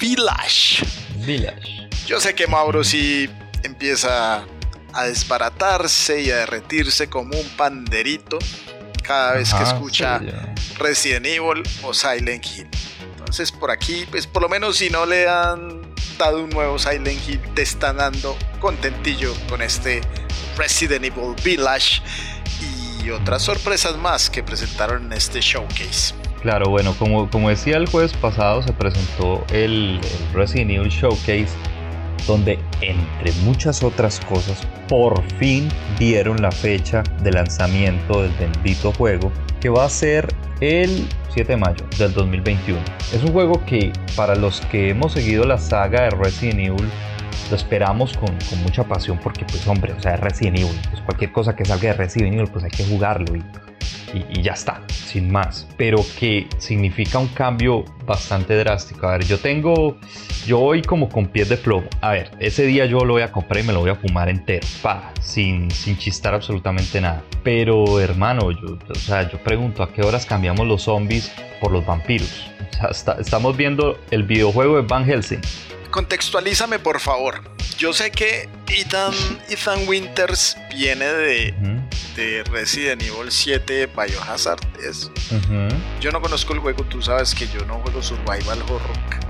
Village. Village. Yo sé que Mauro sí empieza a desbaratarse y a derretirse como un panderito cada vez que escucha Resident Evil o Silent Hill. Entonces por aquí, pues por lo menos si no le han dado un nuevo Silent Hill, te están dando contentillo con este Resident Evil Village y otras sorpresas más que presentaron en este showcase. Claro, bueno, como, como decía el jueves pasado, se presentó el, Resident Evil Showcase, donde entre muchas otras cosas, por fin dieron la fecha de lanzamiento del bendito juego, que va a ser el 7 de mayo del 2021. Es un juego que para los que hemos seguido la saga de Resident Evil, lo esperamos con, mucha pasión porque pues hombre, o sea, es Resident Evil, pues cualquier cosa que salga de Resident Evil pues hay que jugarlo y, ya está, sin más. Pero que significa un cambio bastante drástico. A ver, yo tengo, yo voy como con pies de plomo. A ver, ese día yo lo voy a comprar y me lo voy a fumar entero, pa, sin, sin chistar absolutamente nada. Pero hermano, yo, o sea, yo pregunto, ¿a qué horas cambiamos los zombies por los vampiros? O sea, estamos viendo el videojuego de Van Helsing contextualízame por favor. Yo sé que Ethan, Ethan Winters viene de, de Resident Evil 7 Biohazard. Es, Yo no conozco el juego, tú sabes que yo no juego survival horror,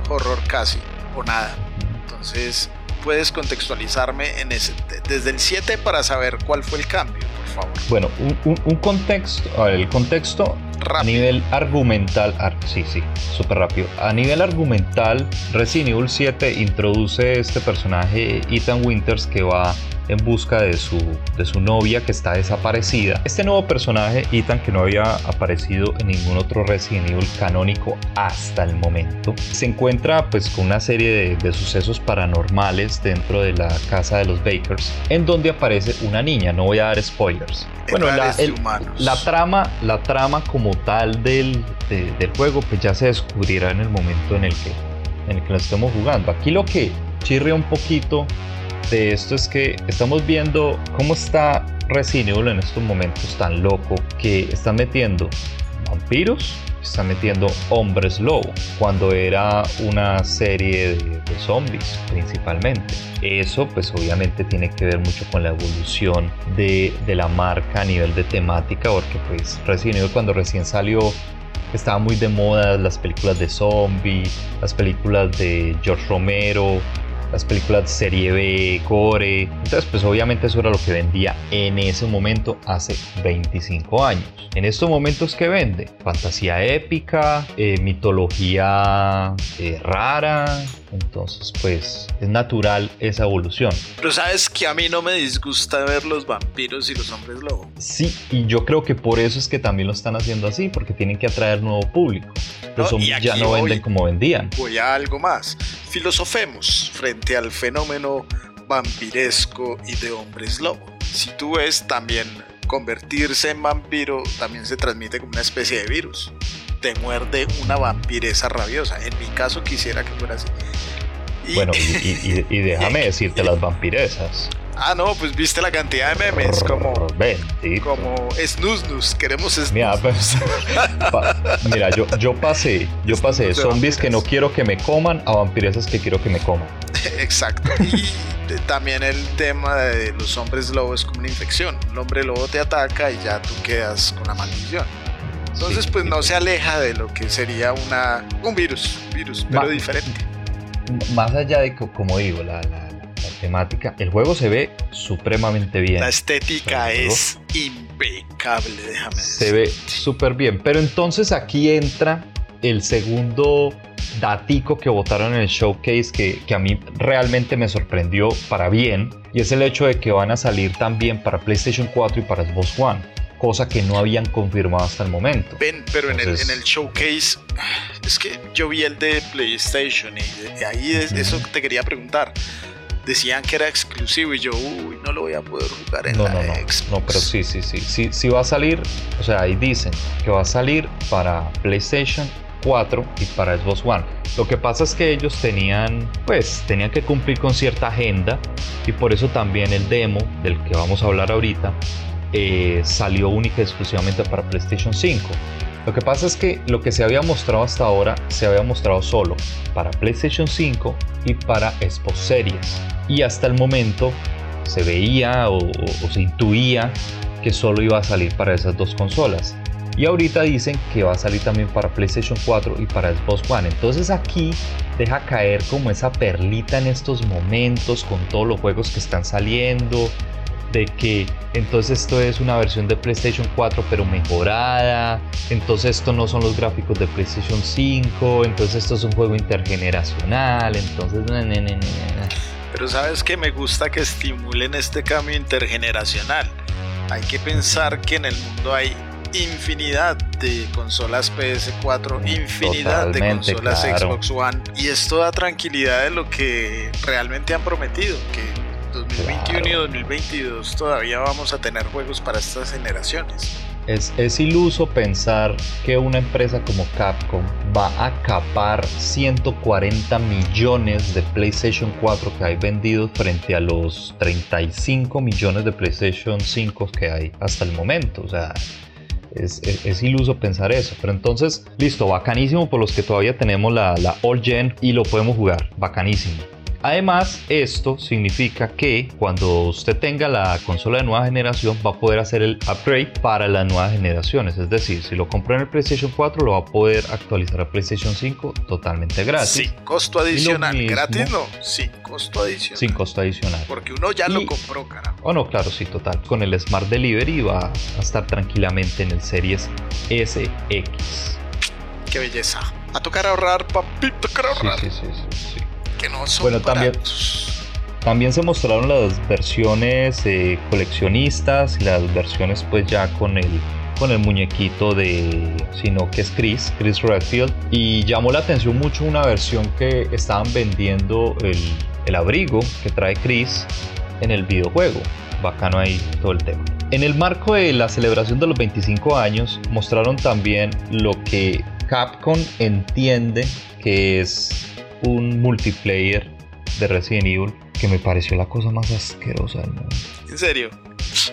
horror casi o nada. Entonces, puedes contextualizarme en ese, desde el 7 para saber cuál fue el cambio, por favor. Bueno, un, un contexto, el contexto a nivel argumental, sí, sí, súper rápido. A nivel argumental, Resident Evil 7 introduce este personaje Ethan Winters que va en busca de su, de su novia que está desaparecida. Este nuevo personaje, Ethan, que no había aparecido en ningún otro Resident Evil canónico hasta el momento, se encuentra pues con una serie de, de sucesos paranormales dentro de la casa de los Bakers, en donde aparece una niña, no voy a dar spoilers. Bueno, la, la, trama, la trama como como tal del, del juego, pues ya se descubrirá en el momento en el que, en el que lo estemos jugando. Aquí lo que chirre un poquito de esto es que estamos viendo cómo está Resident Evil en estos momentos tan loco que está metiendo vampiros, está metiendo hombres lobo, cuando era una serie de, zombies principalmente. Eso pues obviamente tiene que ver mucho con la evolución de, de la marca a nivel de temática, porque pues Evil cuando recién salió estaba muy de moda las películas de zombies, las películas de George Romero, las películas de serie B, core. Entonces, pues obviamente eso era lo que vendía en ese momento hace 25 años. En estos momentos, ¿qué vende? Fantasía épica, eh, mitología eh, rara. Entonces, pues es natural esa evolución. Pero sabes que a mí no me disgusta ver los vampiros y los hombres lobo. Sí, y yo creo que por eso es que también lo están haciendo así, porque tienen que atraer nuevo público. Los zombies ya no venden como vendían. Voy a algo más. Filosofemos frente al fenómeno vampiresco y de hombres lobo. Si tú ves también convertirse en vampiro también se transmite como una especie de virus. Te muerde una vampireza rabiosa. En mi caso quisiera que fuera así. Bueno, y, déjame decirte las vampiresas. Ah, no, pues viste la cantidad de memes como. Como snus queremos snus. Mira, pues, mira yo, yo pasé, yo pasé de zombies que no quiero que me coman a vampiresas que quiero que me coman. Exacto. Y también el tema de los hombres lobo es como una infección. Un hombre lobo te ataca y ya tú quedas con la maldición. Entonces, pues no se aleja de lo que sería una, un virus, virus, pero diferente. Más allá de, como digo, la temática. El juego se ve supremamente bien. La estética es impecable, déjame decir. Se ve súper bien. Pero entonces aquí entra el segundo datico que votaron en el showcase que, que, a mí realmente me sorprendió para bien. Y es el hecho de que van a salir también para PlayStation 4 y para Xbox One cosa que no habían confirmado hasta el momento. Ven, pero en, el, en, el, showcase, es que yo vi el de PlayStation y ahí es, eso te quería preguntar decían que era exclusivo y yo, uy, no lo voy a poder jugar en no, la no, no, No, pero sí, sí, sí, sí, sí va a salir, o sea, ahí dicen que va a salir para PlayStation 4 y para Xbox One. Lo que pasa es que ellos tenían, pues, tenían que cumplir con cierta agenda y por eso también el demo del que vamos a hablar ahorita eh, salió única y exclusivamente para PlayStation 5. Lo que pasa es que lo que se había mostrado hasta ahora se había mostrado solo para PlayStation 5 y para Xbox Series. Y hasta el momento se veía o, se intuía que solo iba a salir para esas dos consolas. Y ahorita dicen que va a salir también para PlayStation 4 y para Xbox One. Entonces aquí deja caer como esa perlita en estos momentos con todos los juegos que están saliendo, de que entonces esto es una versión de PlayStation 4 pero mejorada, entonces esto no son los gráficos de PlayStation 5, entonces esto es un juego intergeneracional, entonces... pero sabes que me gusta que estimulen este cambio intergeneracional. Hay que pensar que en el mundo hay infinidad de consolas PS4, infinidad de consolas Xbox One y esto da tranquilidad de lo que realmente han prometido, que 2021 y 2022 todavía vamos a tener juegos para estas generaciones. Es, es, iluso pensar que una empresa como Capcom va a capar 140 millones de PlayStation 4 que hay vendidos frente a los 35 millones de PlayStation 5 que hay hasta el momento. O sea, es, es, iluso pensar eso. Pero entonces, listo, bacanísimo por los que todavía tenemos la, la All Gen y lo podemos jugar. Bacanísimo. Además, esto significa que cuando usted tenga la consola de nueva generación va a poder hacer el upgrade para las nuevas generaciones. Es decir, si lo compró en el PlayStation 4 lo va a poder actualizar a PlayStation 5 totalmente gratis. Sin costo adicional. gratis no, sin costo adicional. Sin costo adicional. Porque uno ya lo compró, carajo. Oh no, claro, sí, total. Con el Smart Delivery va a estar tranquilamente en el Series SX. Qué belleza. A tocar ahorrar, papi, tocar ahorrar. sí, sí, sí. sí no bueno, también, también se mostraron las versiones eh, coleccionistas y las versiones pues ya con el con el muñequito de sino que es Chris, Chris Redfield y llamó la atención mucho una versión que estaban vendiendo el, el abrigo que trae Chris en el videojuego. Bacano ahí todo el tema. En el marco de la celebración de los 25 años, mostraron también lo que Capcom entiende que es un multiplayer de Resident Evil que me pareció la cosa más asquerosa del mundo. ¿En serio?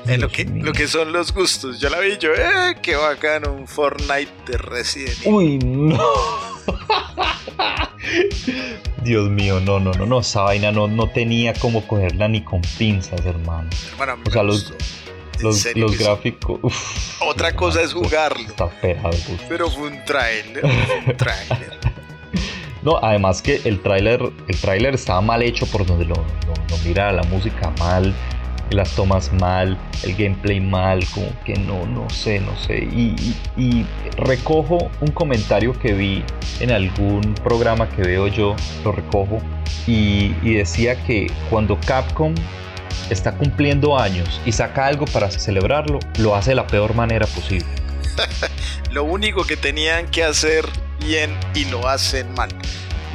En lo que, lo que son los gustos. Yo la vi yo, ¡eh! ¡Qué bacano! Un Fortnite de Resident Evil. Uy, no. Dios mío, no, no, no, no. Esa vaina no, no tenía como cogerla ni con pinzas, hermano. Hermano, a mí O me sea, los, los, gráficos. uf, Otra cosa es jugarlo. Está pegado, uf. Pero fue un trailer. fue un trailer. No, además que el tráiler, el tráiler estaba mal hecho por donde lo, mira, la música mal, las tomas mal, el gameplay mal, como que no, no sé, no sé. Y recojo un comentario que vi en algún programa que veo yo, lo recojo, y, y decía que cuando Capcom está cumpliendo años y saca algo para celebrarlo, lo hace de la peor manera posible. Lo único que tenían que hacer bien y lo hacen mal.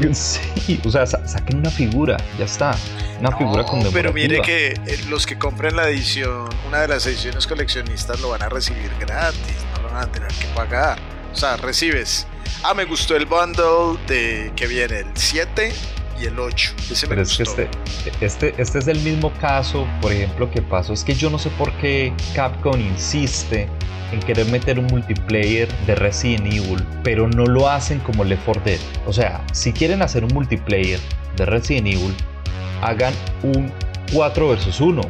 Sí, o sea, sa- saquen una figura, ya está. Una figura No, con pero mire que eh, los que compren la edición, una de las ediciones coleccionistas lo van a recibir gratis, no lo van a tener que pagar. O sea, recibes. Ah, me gustó el bundle de que viene el 7 y el 8. Ese me Pero es que este, este, este es el mismo caso, por ejemplo, que pasó. Es que yo no sé por qué Capcom insiste en querer meter un multiplayer de Resident Evil, pero no lo hacen como Left 4 Dead. O sea, si quieren hacer un multiplayer de Resident Evil, hagan un 4 versus 1.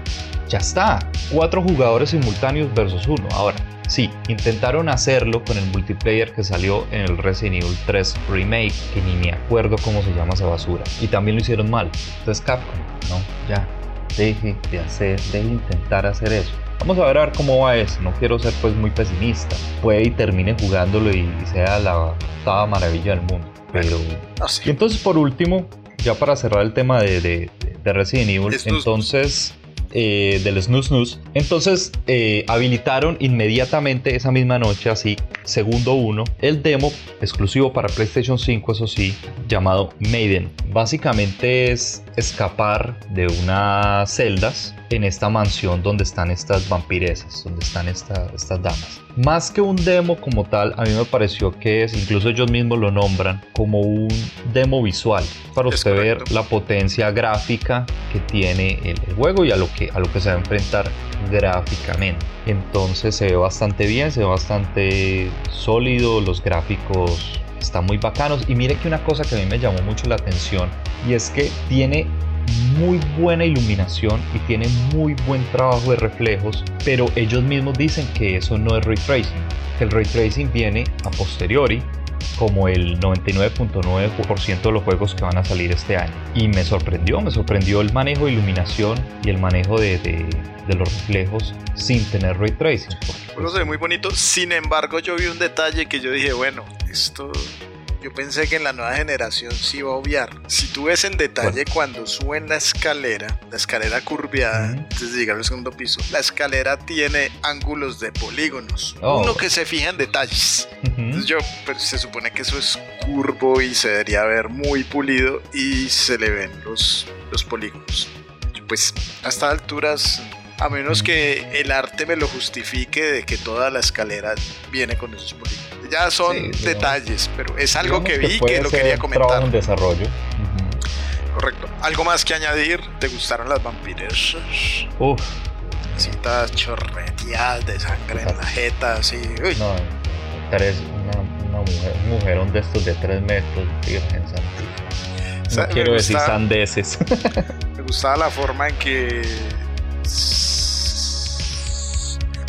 Ya está, 4 jugadores simultáneos versus 1. Ahora, sí, intentaron hacerlo con el multiplayer que salió en el Resident Evil 3 Remake, que ni me acuerdo cómo se llama esa basura. Y también lo hicieron mal. Entonces Capcom, no, ya, deje de hacer, deje de intentar hacer eso. Vamos a ver a ver cómo va eso. No quiero ser pues muy pesimista. Puede y termine jugándolo y, y sea la octava maravilla del mundo. Pero No sé. y entonces por último, ya para cerrar el tema de, de- de Resident Evil, entonces eh, del Snus Snus, entonces eh, habilitaron inmediatamente esa misma noche, así segundo uno, el demo exclusivo para PlayStation 5, eso sí, llamado Maiden. Básicamente es escapar de unas celdas en esta mansión donde están estas vampiresas, donde están esta- estas damas. Más que un demo como tal, a mí me pareció que es, incluso ellos mismos lo nombran, como un demo visual, para Es usted ver la potencia gráfica que tiene el, el juego y a lo, que, a lo que se va a enfrentar gráficamente. Entonces se ve bastante bien, se ve bastante sólido, los gráficos están muy bacanos. Y mire que una cosa que a mí me llamó mucho la atención y es que tiene muy buena iluminación y tiene muy buen trabajo de reflejos, pero ellos mismos dicen que eso no es ray tracing, que el ray tracing viene a posteriori como el 99.9% de los juegos que van a salir este año. Y me sorprendió, me sorprendió el manejo de iluminación y el manejo de, de- de los reflejos sin tener ray tracing. porque, juego se ve muy bonito. Sin embargo, yo vi un detalle que yo dije, bueno, esto. Yo pensé que en la nueva generación sí iba a obviar. Si tú ves en detalle cuando suben la escalera, la escalera curveada, Ujú. antes de llegar al segundo piso, la escalera tiene ángulos de polígonos. Oh. Uno que se fija en detalles. Entonces yo, pues, se supone que eso es curvo y se debería ver muy pulido y se le ven los, los polígonos. Pues a estas alturas, a menos que el arte me lo justifique de que toda la escalera viene con esos polígonos. Ya son Sí, detalles, pero es algo Digamos que vi que lo quería comentar. en desarrollo. Correcto. ¿Algo más que añadir? ¿Te gustaron las vampiras? Uf, Citas chorreteadas de sangre en la jeta, así. Uy, no, tres, una, una mujer, un mujerón de estos de 3 metros, Virgen Santísima. O sea, No quiero decir sandeces. Me gustaba la forma en que.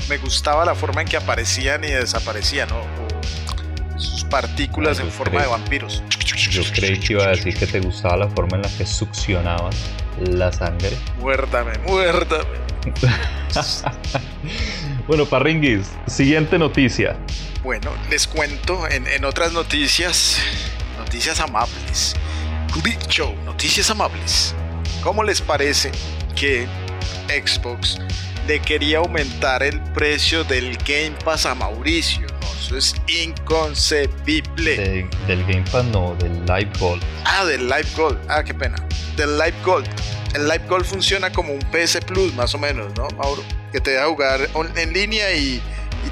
Me gustaba la forma en que aparecían y desaparecían, ¿no? Partículas en forma de vampiros. Yo creí que iba a decir que te gustaba la forma en la que succionaban la sangre. Muérdame, muérdame. bueno, Parringuis, siguiente noticia. Bueno, les cuento en, en otras noticias, noticias amables. Dicho, noticias amables. ¿Cómo les parece que Xbox le quería aumentar el precio del Game Pass a Mauricio? Eso es inconcebible. De- del Game Pass, no, del Live Gold. Ah, del Live Gold. Ah, qué pena. Del Live Gold. el Live Gold funciona como un PS Plus, más o menos, ¿no, Mauro? Que te deja jugar en línea y,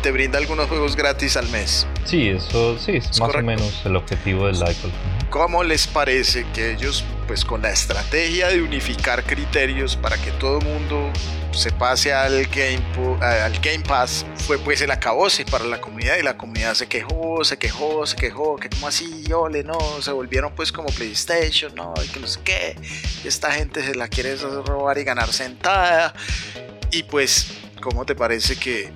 te brinda algunos juegos gratis al mes. Sí, eso sí, es, más o menos el objetivo del Live Gold. ¿Cómo les parece que ellos, pues con la estrategia de unificar criterios para que todo el mundo se pase al Game, al Game Pass, fue pues el acabose para la comunidad y la comunidad se quejó, se quejó, se quejó, que como así, ole, no, se volvieron pues como PlayStation, no, y que no sé qué, esta gente se la quiere robar y ganar sentada, y pues, ¿cómo te parece que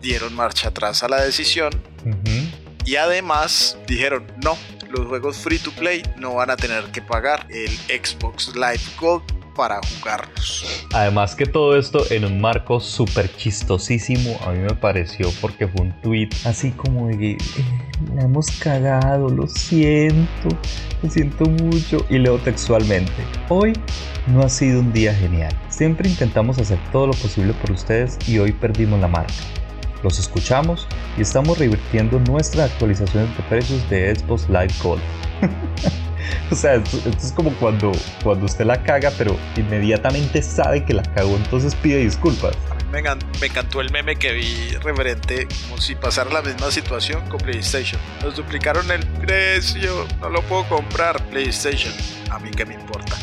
dieron marcha atrás a la decisión? Y además dijeron, no, los juegos free to play no van a tener que pagar el Xbox Live Gold para jugarlos. Además que todo esto en un marco súper chistosísimo, a mí me pareció porque fue un tweet así como de, eh, la hemos cagado, lo siento, lo siento mucho y leo textualmente, hoy no ha sido un día genial, siempre intentamos hacer todo lo posible por ustedes y hoy perdimos la marca. Los escuchamos y estamos revirtiendo nuestras actualizaciones de precios de Xbox Live Gold. o sea, esto, es como cuando, cuando usted la caga, pero inmediatamente sabe que la cagó, entonces pide disculpas. Me, me encantó el meme que vi referente como si pasara la misma situación con PlayStation. Nos duplicaron el precio, no lo puedo comprar PlayStation. A mí que me importa.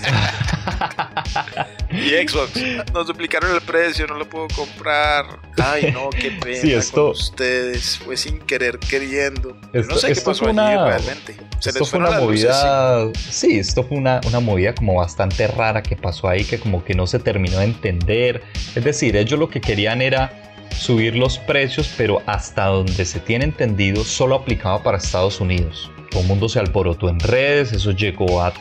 y Xbox, nos duplicaron el precio, no lo puedo comprar. Ay, no, qué pena esto, con ustedes. Fue sin querer queriendo. no sé qué pasó una, realmente. esto fue una movida. Sí, esto fue una, una movida como bastante rara que pasó ahí, que como que no se terminó de entender. Es decir, ellos lo que querían era subir los precios, pero hasta donde se tiene entendido, solo aplicaba para Estados Unidos todo el mundo se alborotó en redes, eso llegó a,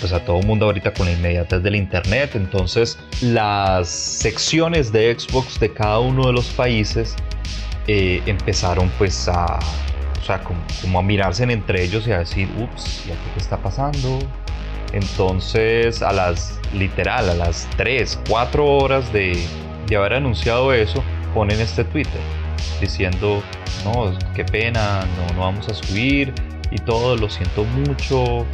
pues a todo el mundo ahorita con la inmediatez del internet, entonces las secciones de Xbox de cada uno de los países eh, empezaron pues a, o sea, como, a mirarse entre ellos y a decir, ups, ¿y aquí qué está pasando? Entonces a las, literal, a las 3, 4 horas de, de haber anunciado eso, ponen este Twitter diciendo, no, qué pena, no, no vamos a subir, y todo, lo siento mucho.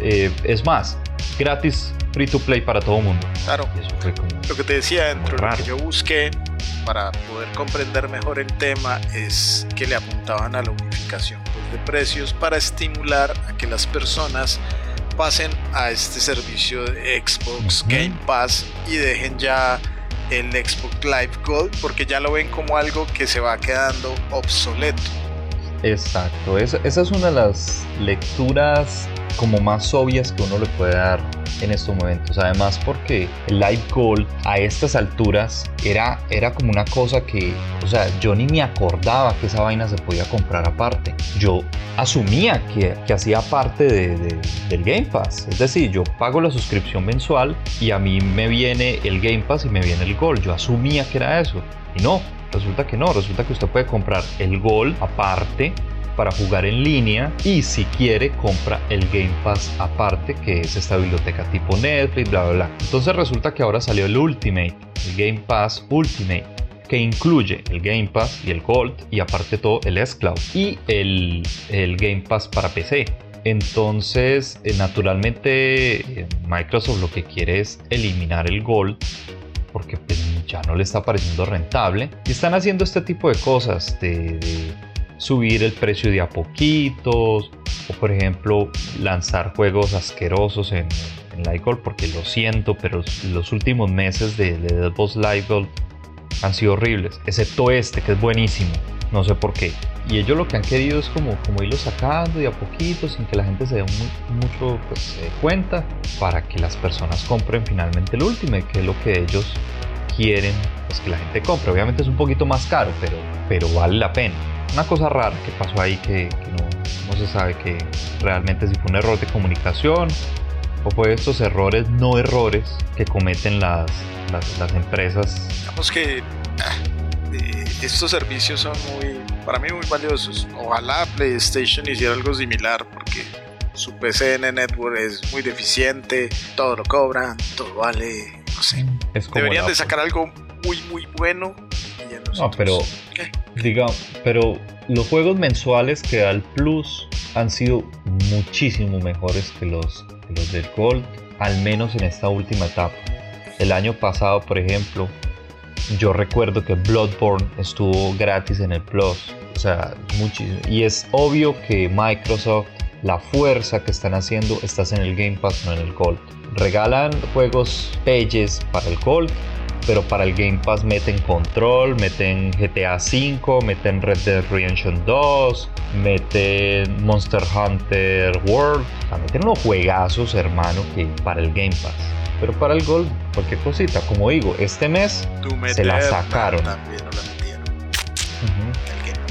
Eh, es más, gratis, free to play para todo el mundo. Claro. lo que te decía dentro, lo que yo busqué para poder comprender mejor el tema es que le apuntaban a la unificación pues, de precios para estimular a que las personas pasen a este servicio de Xbox Game Pass y dejen ya el Xbox Live Gold porque ya lo ven como algo que se va quedando obsoleto. Exacto, esa, es una de las lecturas como más obvias que uno le puede dar en estos momentos. Además porque el Live Gold a estas alturas era, era como una cosa que, o sea, yo ni me acordaba que esa vaina se podía comprar aparte. Yo asumía que, que hacía parte de, del Game Pass. Es decir, yo pago la suscripción mensual y a mí me viene el Game Pass y me viene el Gold. Yo asumía que era eso. Y no, Resulta que no, resulta que usted puede comprar el Gold aparte para jugar en línea y si quiere compra el Game Pass aparte que es esta biblioteca tipo Netflix, bla bla bla. Entonces resulta que ahora salió el Ultimate, el Game Pass Ultimate que incluye el Game Pass y el Gold y aparte todo el S-Cloud y el, el Game Pass para PC. Entonces, eh, naturalmente, eh, Microsoft lo que quiere es eliminar el Gold porque pues, ya no le está pareciendo rentable. Y están haciendo este tipo de cosas, de, subir el precio de a poquitos, o por ejemplo lanzar juegos asquerosos en, en Live Gold, porque lo siento, pero los últimos meses de, de Boss Live Gold han sido horribles, excepto este que es buenísimo, no sé por qué. Y ellos lo que han querido es como, como irlo sacando de a poquito sin que la gente se dé mucho pues, cuenta para que las personas compren finalmente el último, que es lo que ellos quieren pues, que la gente compre. Obviamente es un poquito más caro, pero, pero vale la pena. Una cosa rara que pasó ahí que, no, no, se sabe que realmente si fue un error de comunicación o fue estos errores no errores que cometen las, las, las empresas. Digamos que ah, eh, estos servicios son muy para mí muy valiosos. Ojalá PlayStation hiciera algo similar porque su PCN Network es muy deficiente, todo lo cobran, todo vale, no sé. Deberían de sacar algo muy muy bueno. no, pero diga, pero los juegos mensuales que da el Plus han sido muchísimo mejores que los, que los del Gold al menos en esta última etapa. El año pasado, por ejemplo, yo recuerdo que Bloodborne estuvo gratis en el Plus. O sea, muchísimo. Y es obvio que Microsoft, la fuerza que están haciendo, estás en el Game Pass, no en el Gold. Regalan juegos peyes para el Gold, pero para el Game Pass meten Control, meten GTA V, meten Red Dead Redemption 2, meten Monster Hunter World. O sea, meten unos juegazos, hermano, que para el Game Pass. Pero para el Gold, cualquier cosita. Como digo, este mes se la sacaron.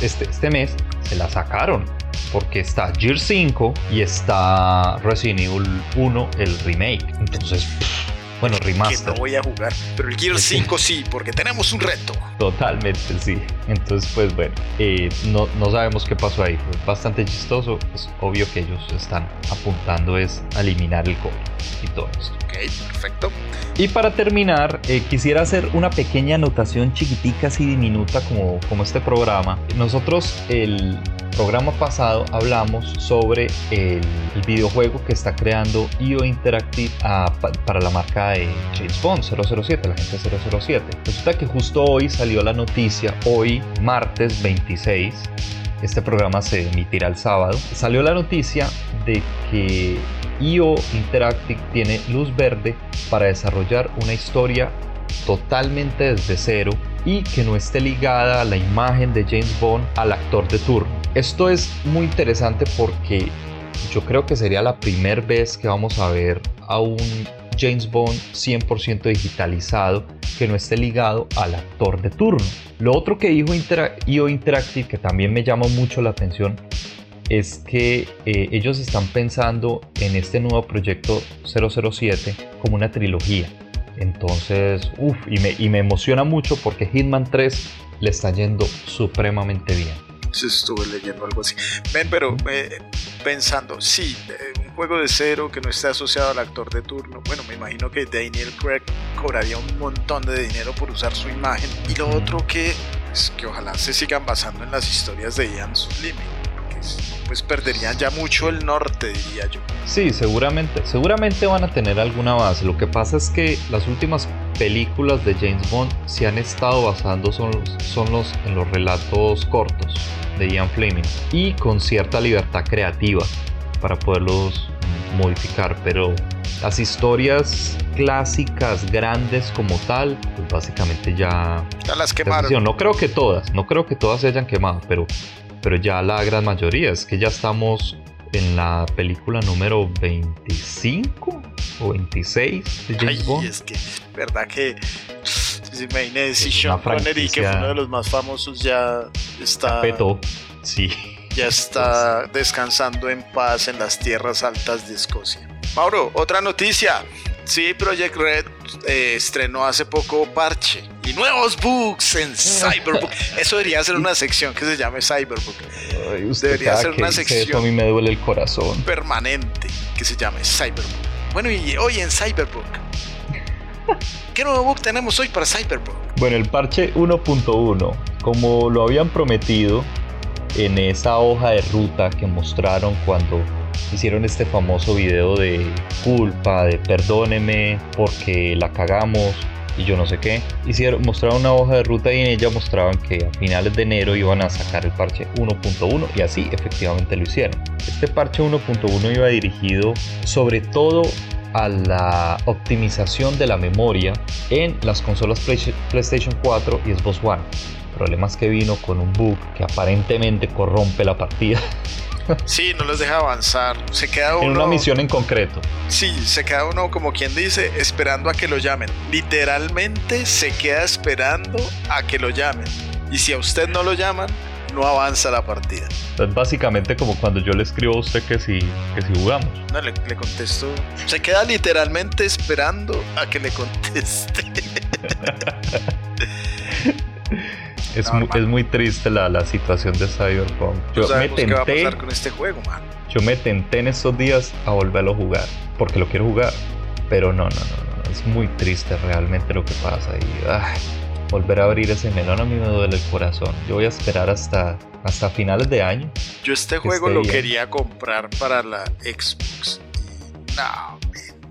este, este mes se la sacaron. Porque está Gear 5 y está Resident Evil 1, el remake. Entonces, bueno, remaster. Que no voy a jugar. Pero el Gear 5 sí, porque tenemos un reto. Totalmente, sí. Entonces, pues bueno, eh, no, no, sabemos qué pasó ahí. Fue bastante chistoso. Es obvio que ellos están apuntando es a eliminar el código y todo esto. Ok, perfecto. Y para terminar, eh, quisiera hacer una pequeña anotación chiquitica, así diminuta como, como este programa. Nosotros el programa pasado hablamos sobre el, videojuego que está creando IO Interactive ah, para la marca de James Bond 007, la gente 007. Resulta que justo hoy salió la noticia, hoy martes 26, este programa se emitirá el sábado, salió la noticia de que IO Interactive tiene luz verde para desarrollar una historia totalmente desde cero y que no esté ligada a la imagen de James Bond al actor de turno. Esto es muy interesante porque yo creo que sería la primera vez que vamos a ver a un James Bond 100% digitalizado que no esté ligado al actor de turno. Lo otro que dijo IO Interactive que también me llamó mucho la atención es que eh, ellos están pensando en este nuevo proyecto 007 como una trilogía. Entonces, uff, y me, y me emociona mucho porque Hitman 3 le está yendo supremamente bien. Estuve leyendo algo así. Ven, pero eh, pensando, sí, eh, un juego de cero que no esté asociado al actor de turno. Bueno, me imagino que Daniel Craig cobraría un montón de dinero por usar su imagen. Y lo otro que, es que ojalá se sigan basando en las historias de Ian Sublime pues perderían ya mucho el norte, diría yo. Sí, seguramente, seguramente van a tener alguna base. Lo que pasa es que las últimas películas de James Bond se han estado basando son, son los, en los relatos cortos de Ian Fleming y con cierta libertad creativa para poderlos modificar, pero las historias clásicas grandes como tal, pues básicamente ya, ya las quemaron. No creo que todas, no creo que todas se hayan quemado, pero pero ya la gran mayoría. Es que ya estamos en la película número 25 o 26 de James Bond. es que, verdad que si me si Sean Connery, que fue uno de los más famosos, ya está. Peto, sí. Ya está descansando en paz en las tierras altas de Escocia. Mauro, otra noticia. Sí, Project Red eh, estrenó hace poco parche y nuevos bugs en Cyberbook. Eso debería ser una sección que se llame Cyberbook. debería ser una sección. a mí me duele el corazón. Permanente que se llame Cyberbook. Bueno, y hoy en Cyberbook. ¿Qué nuevo bug tenemos hoy para Cyberbook? Bueno, el parche 1.1, como lo habían prometido en esa hoja de ruta que mostraron cuando hicieron este famoso video de culpa, de perdóneme porque la cagamos y yo no sé qué. Hicieron, mostraron una hoja de ruta y en ella mostraban que a finales de enero iban a sacar el parche 1.1 y así efectivamente lo hicieron. Este parche 1.1 iba dirigido sobre todo a la optimización de la memoria en las consolas PlayStation 4 y Xbox One. El problema es que vino con un bug que aparentemente corrompe la partida Sí, no les deja avanzar. Se queda uno. En una misión en concreto. Sí, se queda uno, como quien dice, esperando a que lo llamen. Literalmente se queda esperando a que lo llamen. Y si a usted no lo llaman, no avanza la partida. Es básicamente como cuando yo le escribo a usted que si, que si jugamos. No, le, le contesto. Se queda literalmente esperando a que le conteste. Es, muy, triste la, la, situación de Cyberpunk. Yo me tenté, qué va a pasar con este juego, man. Yo me tenté en estos días a volverlo a jugar, porque lo quiero jugar. Pero no, no, no, no. Es muy triste realmente lo que pasa. Y volver a abrir ese melón a mí me duele el corazón. Yo voy a esperar hasta, hasta finales de año. Yo este juego lo quería comprar para la Xbox. Y no,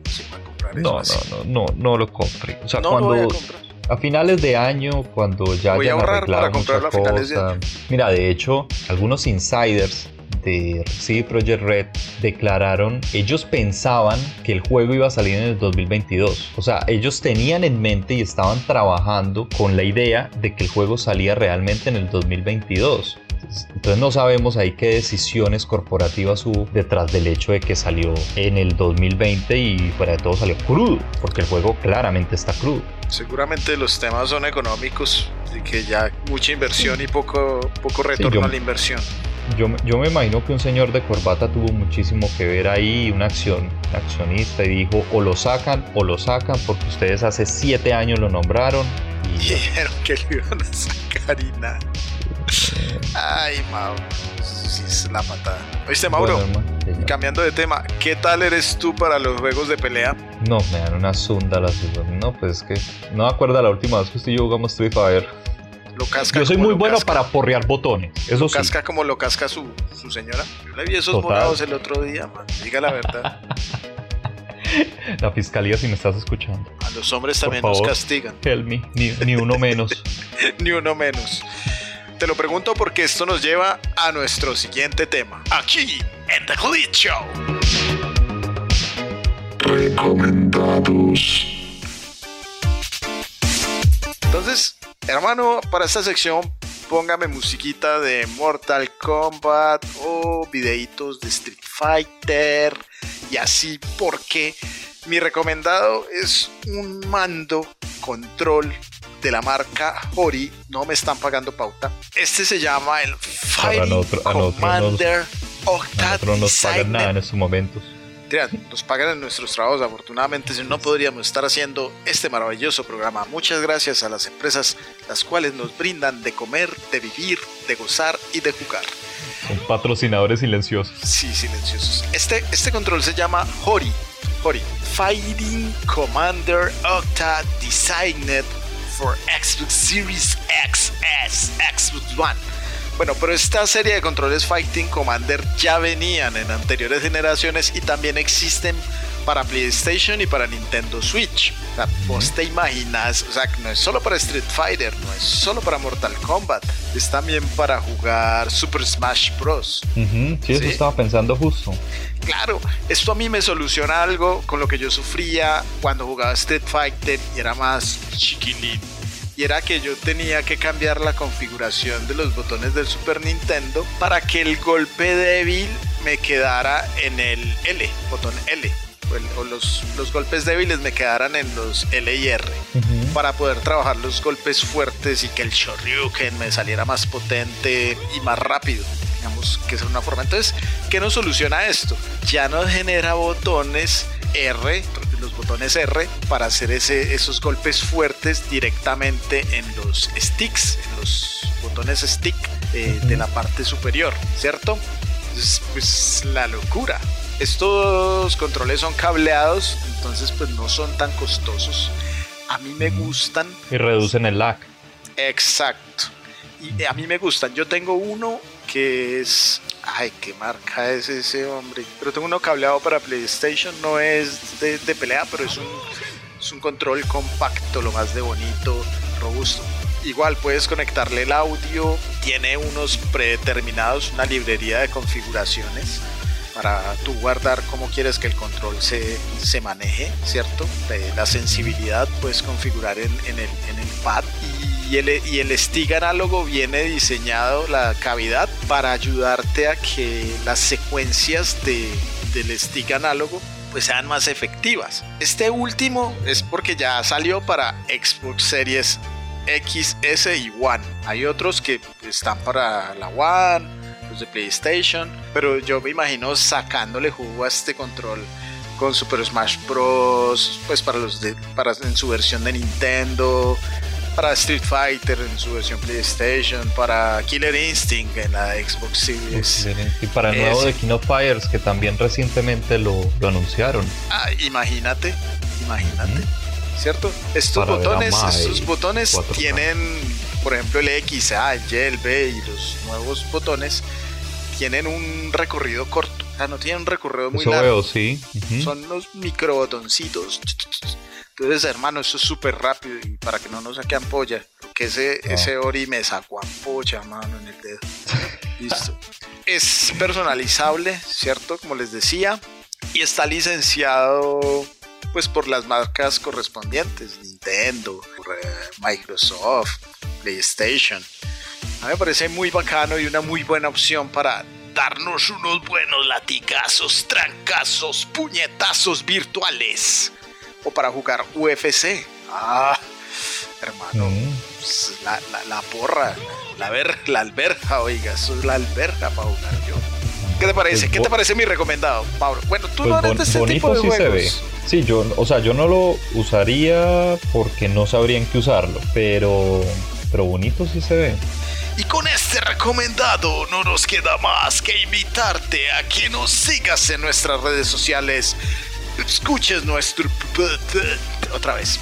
no se comprar no. No, no, no, no lo compre. O sea, no cuando... Lo voy a comprar. A finales de año, cuando ya Voy a hayan ahorrar arreglado para comprarlo a muchas finales de cosas. año. Mira, de hecho, algunos insiders de CD Projekt Red declararon, ellos pensaban que el juego iba a salir en el 2022. O sea, ellos tenían en mente y estaban trabajando con la idea de que el juego salía realmente en el 2022. Entonces no sabemos ahí qué decisiones corporativas hubo detrás del hecho de que salió en el 2020 y fuera de todo salió crudo, porque el juego claramente está crudo. Seguramente los temas son económicos, así que ya mucha inversión y poco, poco retorno yo- a la inversión. Yo, me- yo me imagino que un señor de corbata tuvo muchísimo que ver ahí, una acción, un accionista, y dijo o lo sacan o lo sacan porque ustedes hace siete años lo nombraron. Y dijeron que lo iban a sacar y nada. Ay, Mauro. Sí, es la patada. ¿Oíste, Mauro? Bueno. Cambiando de tema, ¿qué tal eres tú para los juegos de pelea? No, me dan una zunda las No, pues es que no me acuerdo la última vez que usted y yo jugamos Street Fighter. Lo casca Yo soy muy bueno casca- para porrear botones. Eso Lo sí. casca como lo casca su, su señora. Yo le vi esos Total. morados el otro día, man. Diga la verdad. La fiscalía, si me estás escuchando. A los hombres Por también nos favor. castigan. Help me. Ni, ni uno menos. Ni uno menos. Te lo pregunto porque esto nos lleva a nuestro siguiente tema. Aquí, en The Glitch Show. Recomendados. Entonces, hermano, para esta sección póngame musiquita de Mortal Kombat o videitos de Street Fighter y así porque mi recomendado es un mando control de la marca Hori, no me están pagando pauta. Este se llama el nos- Commander Octa no nos pagan nada en estos momentos. Mira, nos pagan en nuestros trabajos, afortunadamente, si no, no podríamos estar haciendo este maravilloso programa. Muchas gracias a las empresas, las cuales nos brindan de comer, de vivir, de gozar y de jugar. Son patrocinadores silenciosos. Sí, silenciosos. Este, este control se llama Hori. Hori. Fighting Commander Octa Designed for Xbox Series X, S, Xbox One. Bueno, pero esta serie de controles Fighting Commander ya venían en anteriores generaciones y también existen para PlayStation y para Nintendo Switch. O sea, vos te imaginas, o sea, no es solo para Street Fighter, no es solo para Mortal Kombat, es también para jugar Super Smash Bros. Ujú, sí, eso Sí. estaba pensando justo. Claro, esto a mí me soluciona algo con lo que yo sufría cuando jugaba Street Fighter y era más chiquilín. Y era que yo tenía que cambiar la configuración de los botones del Super Nintendo para que el golpe débil me quedara en el L, botón L. O, el- o los, los golpes débiles me quedaran en los L y R para poder trabajar los golpes fuertes y que el Shoryuken me saliera más potente y más rápido. Digamos que es una forma. Entonces, ¿qué nos soluciona esto? Ya nos genera botones R, los botones R, para hacer ese, esos golpes fuertes directamente en los sticks, en los botones stick eh, de la parte superior, ¿cierto? Entonces, pues la locura. Estos controles son cableados, entonces pues no son tan costosos. A mí me gustan Y reducen el lag. Exacto. Y a mí me gustan. Yo tengo uno que es. Ay, qué marca es ese hombre. Pero tengo uno cableado para PlayStation. No es de, pelea, pero es un, control compacto, lo más de bonito, robusto. Igual puedes conectarle el audio. Tiene unos predeterminados, una librería de configuraciones para tú guardar cómo quieres que el control se, se maneje, ¿cierto? La sensibilidad puedes configurar en el, en el pad y y el stick análogo viene diseñado, la cavidad, para ayudarte a que las secuencias de, del stick análogo pues sean más efectivas. Este último es porque ya salió para Xbox Series X, S y One. Hay otros que están para la One, los de PlayStation, pero yo me imagino sacándole jugo a este control con Super Smash Bros. Pues para los de, para en su versión de Nintendo, para Street Fighter en su versión PlayStation, para Killer Instinct en la Xbox Series. Y para el nuevo de King of Fighters, que también recientemente lo, lo anunciaron. Ah, imagínate, imagínate. ¿Cierto? Estos Para botones, estos botones 4K. tienen, por ejemplo, el X, A, el Y, el B y los nuevos botones tienen un recorrido corto. O sea, no tienen un recorrido muy Eso largo. veo, sí. Son unos microbotoncitos. Entonces, hermano, eso es súper rápido y para que no nos saque ampolla. Porque ese, ese Ori me sacó ampolla, mano, en el dedo. Listo. Es personalizable, ¿cierto? Como les decía. Y está licenciado pues por las marcas correspondientes. Nintendo, por, eh, Microsoft, PlayStation. A mí me parece muy bacano y una muy buena opción para darnos unos buenos latigazos, trancazos, puñetazos virtuales. O para jugar UFC. Ah, hermano, Mm. pues, la, la- la porra, la, ver, la alberja, oiga, eso es la alberja para jugar yo. ¿Qué te parece? Pues ¿Qué te parece mi recomendado, Pablo? Bueno, tú Pues no eres de este bonito tipo de sí se ve. Sí, yo, o sea, yo no lo usaría porque no sabrían qué usarlo, pero, pero bonito sí se ve. Y con este recomendado no nos queda más que invitarte a que nos sigas en nuestras redes sociales. Escuches nuestro... Otra vez.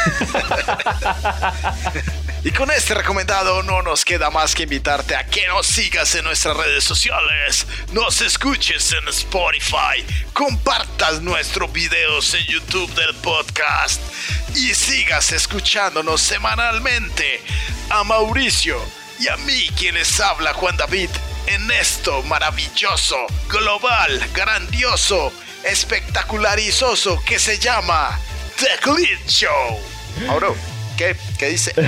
y con este recomendado no nos queda más que invitarte a que nos sigas en nuestras redes sociales, nos escuches en Spotify, compartas nuestros videos en YouTube del podcast. Y sigas escuchándonos semanalmente a Mauricio y a mí quien les habla Juan David en esto maravilloso, global, grandioso, espectacularizoso que se llama The Glitch Show. Mauro, ¿qué, qué dice?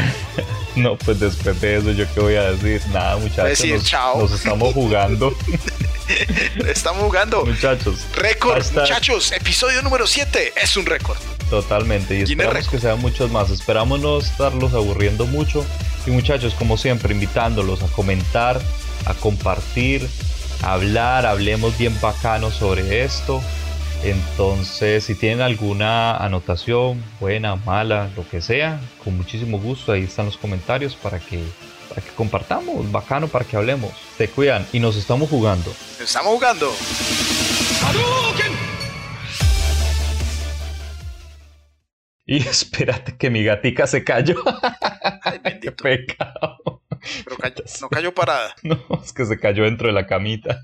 No, pues después de eso, ¿yo qué voy a decir? Nada, muchachos. decir nos, chao. nos estamos jugando, Estamos jugando. muchachos. Récord, muchachos, episodio número 7 es un récord. Totalmente. Y esperamos que sean muchos más. Esperamos no estarlos aburriendo mucho. Y muchachos, como siempre, invitándolos a comentar, a compartir, hablar, hablemos bien bacano sobre esto. Entonces, si tienen alguna anotación, buena, mala, lo que sea, con muchísimo gusto, ahí están los comentarios para que, para que compartamos, bacano, para que hablemos. Se cuidan y nos estamos jugando. Estamos jugando. Y espérate que mi gatica se cayó. Ay, Qué pecado. Pero cayó- no cayó parada. No, es que se cayó dentro de la camita.